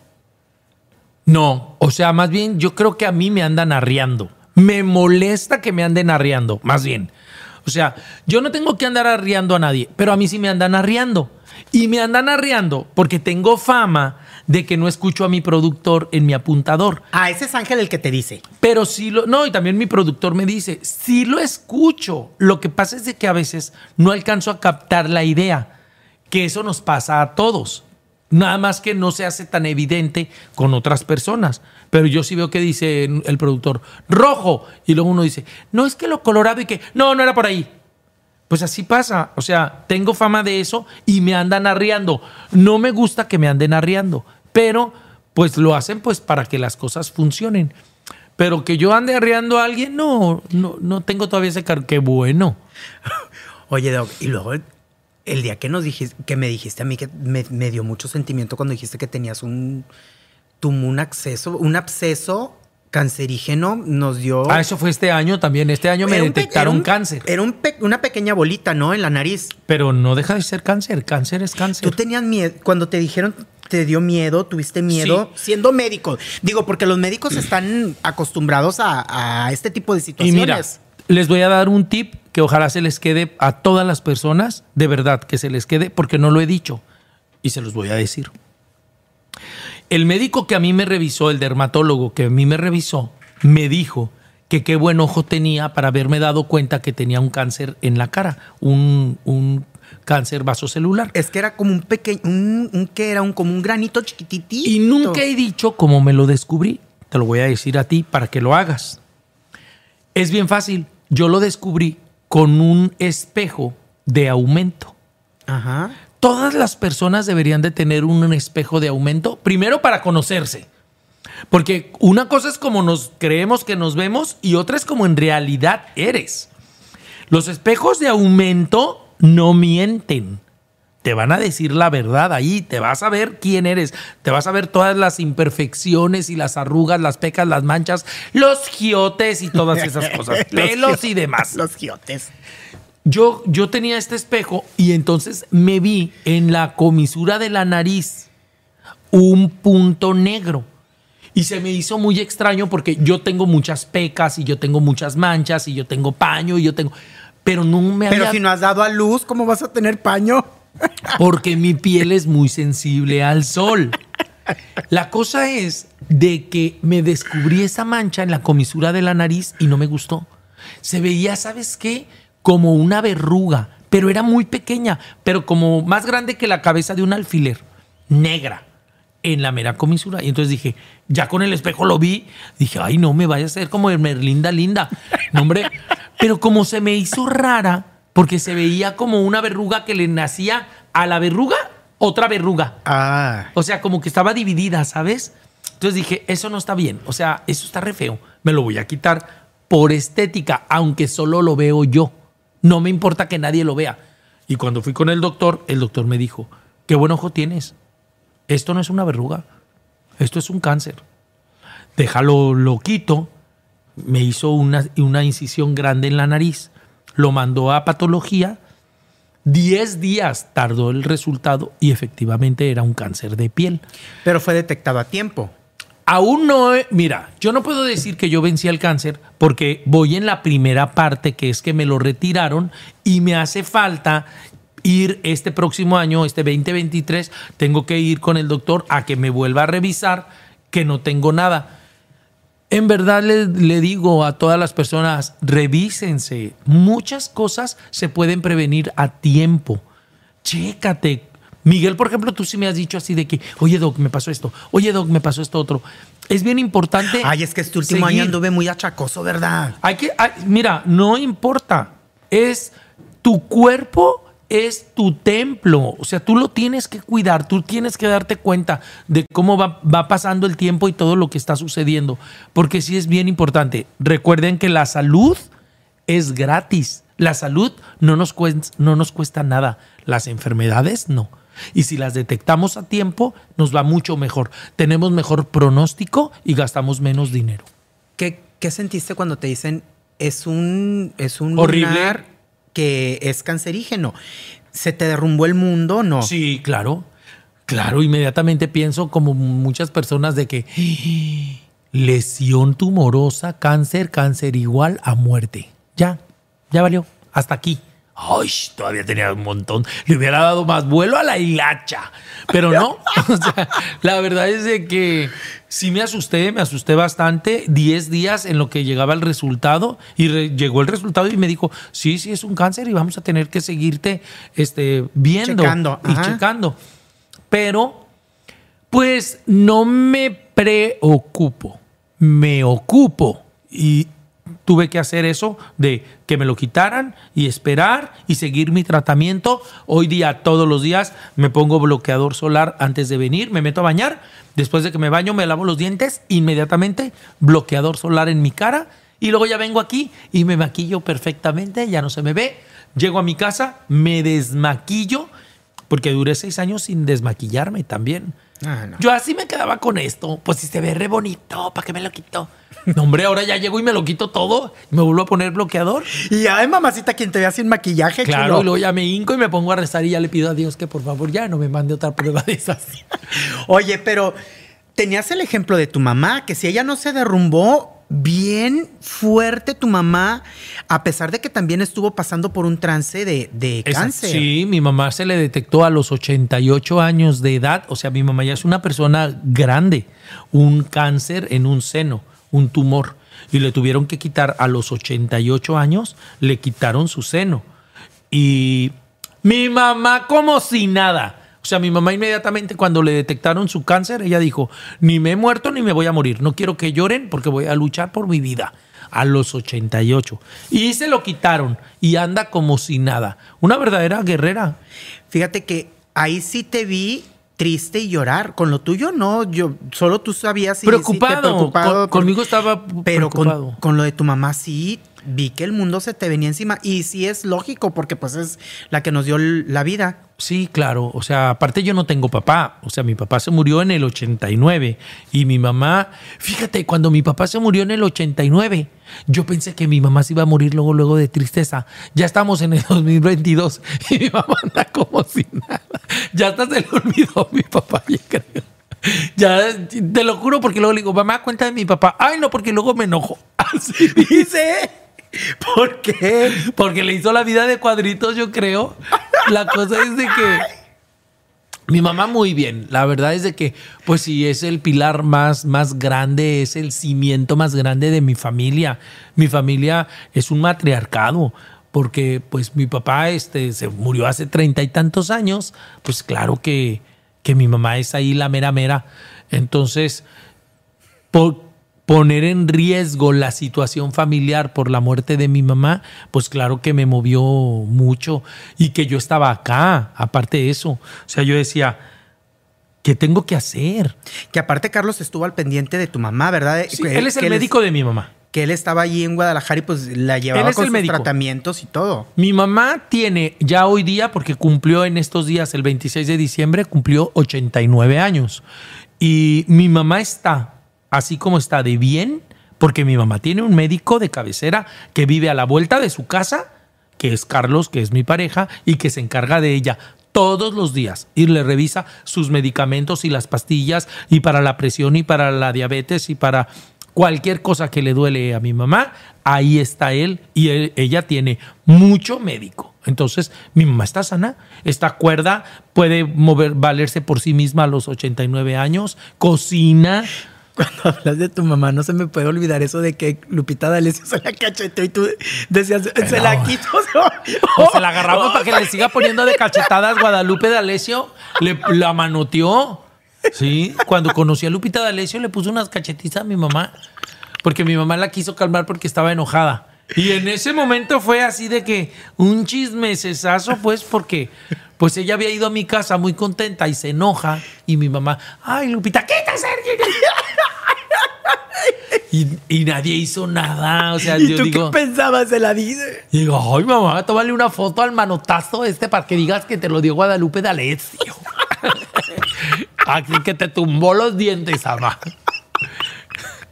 No, o sea, más bien yo creo que a mí me andan arreando. Me molesta que me anden arreando, más bien. O sea, yo no tengo que andar arreando a nadie, pero a mí sí me andan arreando. Y me andan arreando porque tengo fama de que no escucho a mi productor en mi apuntador. Ah, ese es Ángel el que te dice. Pero sí lo. No, y también mi productor me dice, sí lo escucho. Lo que pasa es de que a veces no alcanzo a captar la idea. Que eso nos pasa a todos. Nada más que no se hace tan evidente con otras personas. Pero yo sí veo que dice el productor, rojo. Y luego uno dice, no es que lo colorado y que, no, no era por ahí. Pues así pasa. O sea, tengo fama de eso y me andan arriando. No me gusta que me anden arriando, pero pues lo hacen pues para que las cosas funcionen. Pero que yo ande arriando a alguien, no, no, no tengo todavía ese car Qué bueno. [laughs] Oye, y luego el día que nos dijiste, que me dijiste a mí que me dio mucho sentimiento cuando dijiste que tenías un, tumo, un acceso, un absceso cancerígeno, nos dio. Ah, eso fue este año también. Este año me detectaron un- cáncer. Era un pe- una pequeña bolita, ¿no? En la nariz. Pero no deja de ser cáncer. Cáncer es cáncer. Tú tenías miedo, cuando te dijeron, te dio miedo, tuviste miedo, siendo médico. Digo, porque los médicos están acostumbrados a, a este tipo de Y situaciones. mira, les voy a dar un tip que ojalá se les quede a todas las personas, de verdad, que se les quede, porque no lo he dicho. Y se los voy a decir. El médico que a mí me revisó, el dermatólogo que a mí me revisó, me dijo que qué buen ojo tenía para haberme dado cuenta que tenía un cáncer en la cara, un, un cáncer vasocelular. Es que era como un pequeño, un, un- que era un como un granito chiquititito. Y nunca he dicho cómo me lo descubrí. Te lo voy a decir a ti para que lo hagas. Es bien fácil. Yo lo descubrí con un espejo de aumento. Ajá. Todas las personas deberían de tener un espejo de aumento, primero para conocerse. Porque una cosa es como nos creemos que nos vemos y otra es como en realidad eres. Los espejos de aumento no mienten. Te van a decir la verdad ahí, te vas a ver quién eres, te vas a ver todas las imperfecciones y las arrugas, las pecas, las manchas, los giotes y todas esas cosas, [laughs] Los pelos y demás. [laughs] Los giotes. Yo, yo tenía este espejo y entonces me vi en la comisura de la nariz un punto negro. Y se me hizo muy extraño porque yo tengo muchas pecas y yo tengo muchas manchas y yo tengo paño y yo tengo... Pero no me Pero había... si no has dado a luz, ¿cómo vas a tener paño? [laughs] Porque mi piel es muy sensible al sol. La cosa es de que me descubrí esa mancha en la comisura de la nariz y no me gustó. Se veía, ¿sabes qué? Como una verruga, pero era muy pequeña, pero como más grande que la cabeza de un alfiler, negra, en la mera comisura. Y entonces dije, ya con el espejo lo vi, dije, ay, no me vaya a ser como el Merlinda linda. No, hombre, pero como se me hizo rara, porque se veía como una verruga que le nacía a la verruga, otra verruga. Ah. O sea, como que estaba dividida, ¿sabes? Entonces dije, eso no está bien. O sea, eso está re feo. Me lo voy a quitar por estética, aunque solo lo veo yo. No me importa que nadie lo vea. Y cuando fui con el doctor, el doctor me dijo, qué buen ojo tienes. Esto no es una verruga. Esto es un cáncer. Déjalo, lo quito. Me hizo una, una incisión grande en la nariz. Lo mandó a patología. Diez días tardó el resultado y efectivamente era un cáncer de piel. Pero fue detectado a tiempo. Aún no, mira, yo no puedo decir que yo vencí el cáncer porque voy en la primera parte, que es que me lo retiraron y me hace falta ir este próximo año, este 2023, tengo que ir con el doctor a que me vuelva a revisar que no tengo nada. En verdad le, le digo a todas las personas, revísense. Muchas cosas se pueden prevenir a tiempo. Chécate. Miguel, por ejemplo, tú sí me has dicho así de que, oye, Doc, me pasó esto. Oye, Doc, me pasó esto otro. Es bien importante. Ay, es que este último seguir. año anduve muy achacoso, ¿verdad? Hay que, hay- mira, no importa. Es tu cuerpo, es tu templo. O sea, tú lo tienes que cuidar, tú tienes que darte cuenta de cómo va, va pasando el tiempo y todo lo que está sucediendo. Porque sí es bien importante. Recuerden que la salud es gratis. La salud no nos, cuesta, no nos cuesta nada. Las enfermedades no. Y si las detectamos a tiempo, nos va mucho mejor. Tenemos mejor pronóstico y gastamos menos dinero. ¿Qué, qué sentiste cuando te dicen es un, es un Horrible. lunar que es cancerígeno? ¿Se te derrumbó el mundo o no? Sí, claro. claro, inmediatamente pienso como muchas personas de que ¡Ah! lesión tumorosa, cáncer, cáncer igual a muerte. Ya, ya valió. Hasta aquí. Ay, todavía tenía un montón. Le hubiera dado más vuelo a la hilacha. Pero no. [laughs] O sea, la verdad es de que sí me asusté, me asusté bastante. Diez días en lo que llegaba el resultado. Y re- llegó el resultado y me dijo: Sí, sí, es un cáncer y vamos a tener que seguirte este, viendo Checando, y ajá. checando. Pero, pues no me preocupo. Me ocupo. Y tuve que hacer eso de que me lo quitaran y esperar y seguir mi tratamiento. Hoy día, todos los días, me pongo bloqueador solar antes de venir, me meto a bañar. Después de que me baño, me lavo los dientes, inmediatamente bloqueador solar en mi cara. Y luego ya vengo aquí y me maquillo perfectamente, ya no se me ve. Llego a mi casa, me desmaquillo, porque duré seis años sin desmaquillarme también. Ah, no. Yo así me quedaba con esto. Pues si se ve re bonito, ¿para qué me lo quito? No, hombre, ahora ya llego y me lo quito todo. y Me vuelvo a poner bloqueador. Y ay, mamacita, quien te vea sin maquillaje, Claro, chulo. y luego ya me hinco y me pongo a rezar y ya le pido a Dios que por favor ya no me mande otra prueba de esas. [laughs] Oye, pero tenías el ejemplo de tu mamá, que si ella no se derrumbó bien fuerte tu mamá, a pesar de que también estuvo pasando por un trance de, de cáncer. Sí, mi mamá se le detectó a los 88 años de edad. O sea, mi mamá ya es una persona grande. Un cáncer en un seno, un tumor. Y le tuvieron que quitar a los 88 años, le quitaron su seno. Y mi mamá como si nada. O sea, mi mamá inmediatamente cuando le detectaron su cáncer, ella dijo, ni me he muerto ni me voy a morir. No quiero que lloren porque voy a luchar por mi vida. A los 88. Y se lo quitaron y anda como si nada. Una verdadera guerrera. Fíjate que ahí sí te vi triste y llorar. Con lo tuyo no, yo solo tú sabías si Preocupado. Con- conmigo estaba pero preocupado. con, con lo de tu mamá sí vi que el mundo se te venía encima y sí es lógico porque pues es la que nos dio la vida. Sí, claro. O sea, aparte yo no tengo papá. O sea, mi papá se murió en el 89 y mi mamá, fíjate, cuando mi papá se murió en el 89, yo pensé que mi mamá se iba a morir luego, luego de tristeza. Ya estamos en el [laughs] 2022 y mi mamá anda como si nada. Ya hasta se le olvidó mi papá, yo creo. Ya, te lo juro porque luego le digo, mamá, cuenta de mi papá. Ay, no, porque luego me enojo. [laughs] Así dice. ¿Por qué? Porque le hizo la vida de cuadritos, yo creo. La cosa es de que. Mi mamá muy bien. La verdad es de que, pues sí, es el pilar más, más grande, es el cimiento más grande de mi familia. Mi familia es un matriarcado. Porque, pues, mi papá este, se murió hace treinta y tantos años. Pues claro que, que mi mamá es ahí la mera mera. Entonces, por poner en riesgo la situación familiar por la muerte de mi mamá, pues claro que me movió mucho y que yo estaba acá, aparte de eso. O sea, yo decía, ¿qué tengo que hacer? Que aparte Carlos estuvo al pendiente de tu mamá, ¿verdad? Sí, él es el médico de mi mamá. que él estaba allí en Guadalajara y pues la llevaba con sus médico. tratamientos y todo. Mi mamá tiene ya hoy día, porque cumplió en estos días, el 26 de diciembre, cumplió 89 años. Y mi mamá está, así como está de bien, porque mi mamá tiene un médico de cabecera que vive a la vuelta de su casa, que es Carlos, que es mi pareja, y que se encarga de ella todos los días y le revisa sus medicamentos y las pastillas y para la presión y para la diabetes y para cualquier cosa que le duele a mi mamá, ahí está él y ella tiene mucho médico. Entonces, mi mamá está sana, está cuerda, puede mover, valerse por sí misma a los 89 años, cocina. [laughs] Cuando hablas de tu mamá, no se me puede olvidar eso de que Lupita D'Alessio se la cacheteó y tú decías, se la quito. [laughs] O se la agarramos para que le siga poniendo de cachetadas Guadalupe D'Alessio, le la manoteó. Sí, cuando conocí a Lupita D'Alessio le puso unas cachetizas a mi mamá, porque mi mamá la quiso calmar porque estaba enojada. Y en ese momento fue así de que un chismecesazo, pues, porque pues ella había ido a mi casa muy contenta y se enoja. Y mi mamá, ay, Lupita, quítase. Y, y nadie hizo nada. O sea, ¿Y yo tú digo. qué pensabas de la vida? Y digo, ay, mamá, tómale una foto al manotazo este para que digas que te lo dio Guadalupe D'Alessio. [laughs] Aquí que te tumbó los dientes, mamá.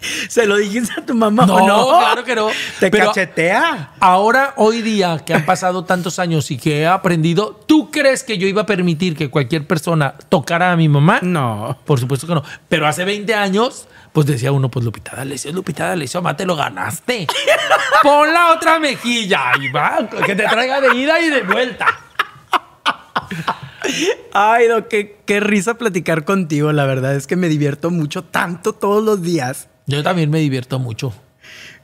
[laughs] ¿Se lo dijiste a tu mamá No, o no? claro que no. Te Pero- cachetea. Ahora, hoy día, que han pasado tantos años y que he aprendido, ¿tú crees que yo iba a permitir que cualquier persona tocara a mi mamá? No. Por supuesto que no. Pero hace 20 años, pues decía uno, pues Lupita D'Alessio, Lupita D'Alessio, mamá, te lo ganaste. [laughs] Pon la otra mejilla y va, que te traiga de ida y de vuelta. Ay, qué, qué risa platicar contigo. La verdad es que me divierto mucho, tanto todos los días. Yo también me divierto mucho.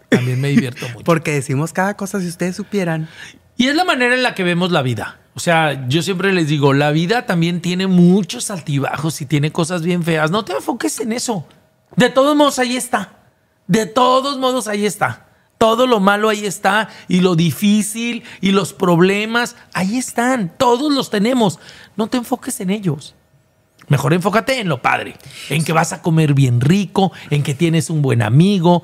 También me divierto [laughs] mucho. Porque decimos cada cosa si ustedes supieran. Y es la manera en la que vemos la vida. O sea, yo siempre les digo, la vida también tiene muchos altibajos y tiene cosas bien feas. No te enfoques en eso. De todos modos, ahí está. De todos modos, ahí está. Todo lo malo ahí está y lo difícil y los problemas, ahí están. Todos los tenemos. No te enfoques en ellos. Mejor enfócate en lo padre, en que vas a comer bien rico, en que tienes un buen amigo.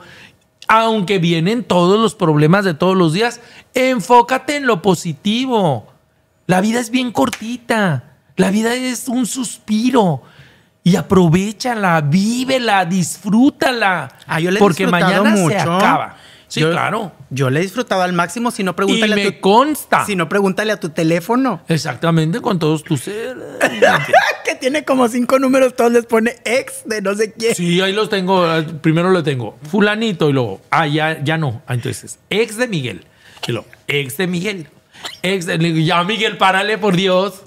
Aunque vienen todos los problemas de todos los días, enfócate en lo positivo. La vida es bien cortita. La vida es un suspiro. Y aprovechala, vívela, disfrútala. Ah, yo le he porque mañana mucho. se acaba. Sí, Yo- claro. Yo le he disfrutado al máximo. Si no, Y pregúntale me a tu consta. Si no, pregúntale a tu teléfono. Exactamente, con todos tus [laughs] seres. que tiene como cinco números, todos les pone ex de no sé quién. Sí, ahí los tengo. eh, Primero lo tengo. Fulanito y luego. Ah, ya, ya no. Ah, entonces, ex de Miguel. Y luego, ex de Miguel. Ex de. Ya, Miguel, párale, por Dios.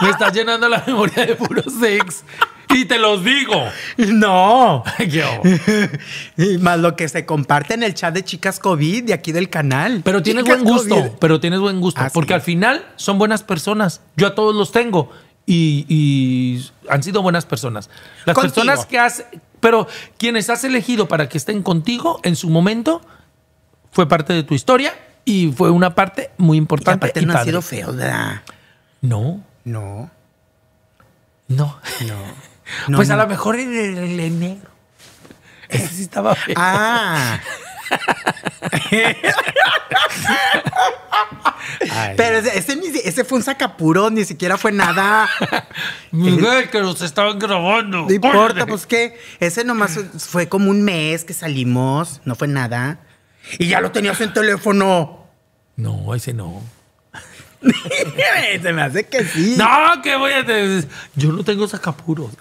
Me estás llenando la memoria de puros ex. Y te los digo. No. Yo. [laughs] Y Más lo que se comparte en el chat de chicas COVID de aquí del canal. Pero tienes Chicas buen gusto. COVID. Pero tienes buen gusto. Porque al final son buenas personas. Yo a todos los tengo. Y, y han sido buenas personas. Las Contigo. personas que has. Pero quienes has elegido para que estén contigo en su momento fue parte de tu historia y fue una parte muy Y importante. aparte y no padre. sido feos, ¿verdad? No, No, no. no. [laughs] No, pues a lo mejor el, el- el negro. Ese sí estaba feo. Ah. Ay. [laughs] Pero ese, ese fue un sacapuro, ni siquiera fue nada. [laughs] Miguel, que nos estaban grabando. No importa, pues que ese nomás fue como un mes que salimos, no fue nada. Y ya lo tenías en teléfono. No, ese no. [laughs] Se me hace que sí. No, que voy a. te- Yo no tengo sacapuros. [laughs]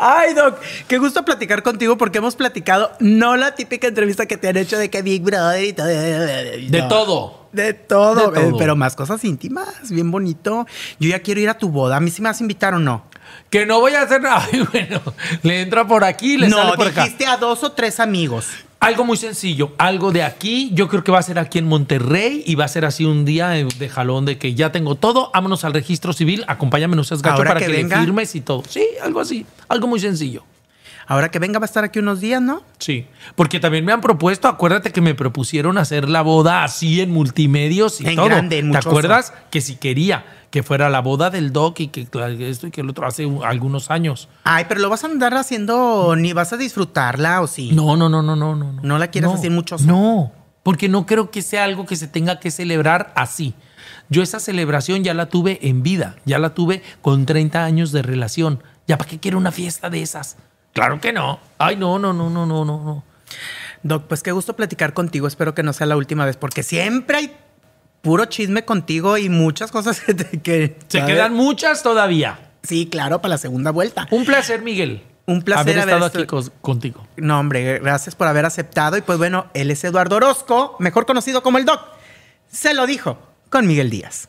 Ay, Doc, qué gusto platicar contigo porque hemos platicado, no la típica entrevista que te han hecho de que Big Brother y todo. De No. todo. De todo, De todo. pero más cosas íntimas, bien bonito. Yo ya quiero ir a tu boda. ¿A mí sí me vas a invitar o no? Que no voy a hacer nada. [laughs] Ay, bueno, le entra por aquí, le no, sale por acá. dijiste a dos o tres amigos. Algo muy sencillo, algo de aquí. Yo creo que va a ser aquí en Monterrey y va a ser así un día de de jalón de que ya tengo todo. Vámonos al registro civil, acompáñame, no seas gacho Ahora para que que, venga. le firmes y todo. Sí, algo así, algo muy sencillo. Ahora que venga va a estar aquí unos días, ¿no? Sí, porque también me han propuesto, acuérdate que me propusieron hacer la boda así en multimedios y En todo. grande, en ¿Te acuerdas? Que si quería que fuera la boda del doc y que esto y que el otro hace un- algunos años. Ay, pero lo vas a andar haciendo, ni vas a disfrutarla o sí. No, no, no, no, no, no. ¿No la quieres hacer muchoso? No, porque no creo que sea algo que se tenga que celebrar así. Yo esa celebración ya la tuve en vida, ya la tuve con 30 años de relación. ¿Ya para qué quiero una fiesta de esas? Claro que no. Ay, no, no, no, no, no, no, no. Doc, pues qué gusto platicar contigo. Espero que no sea la última vez, porque siempre hay puro chisme contigo y muchas cosas [laughs] que... te- que Se ¿sabes? quedan muchas todavía. Sí, claro, para la segunda vuelta. Un placer, Miguel. Un placer haber haber estado estu- aquí contigo. No, hombre, gracias por haber aceptado. Y pues bueno, él es Eduardo Orozco, mejor conocido como el Doc. Se lo dijo con Miguel Díaz.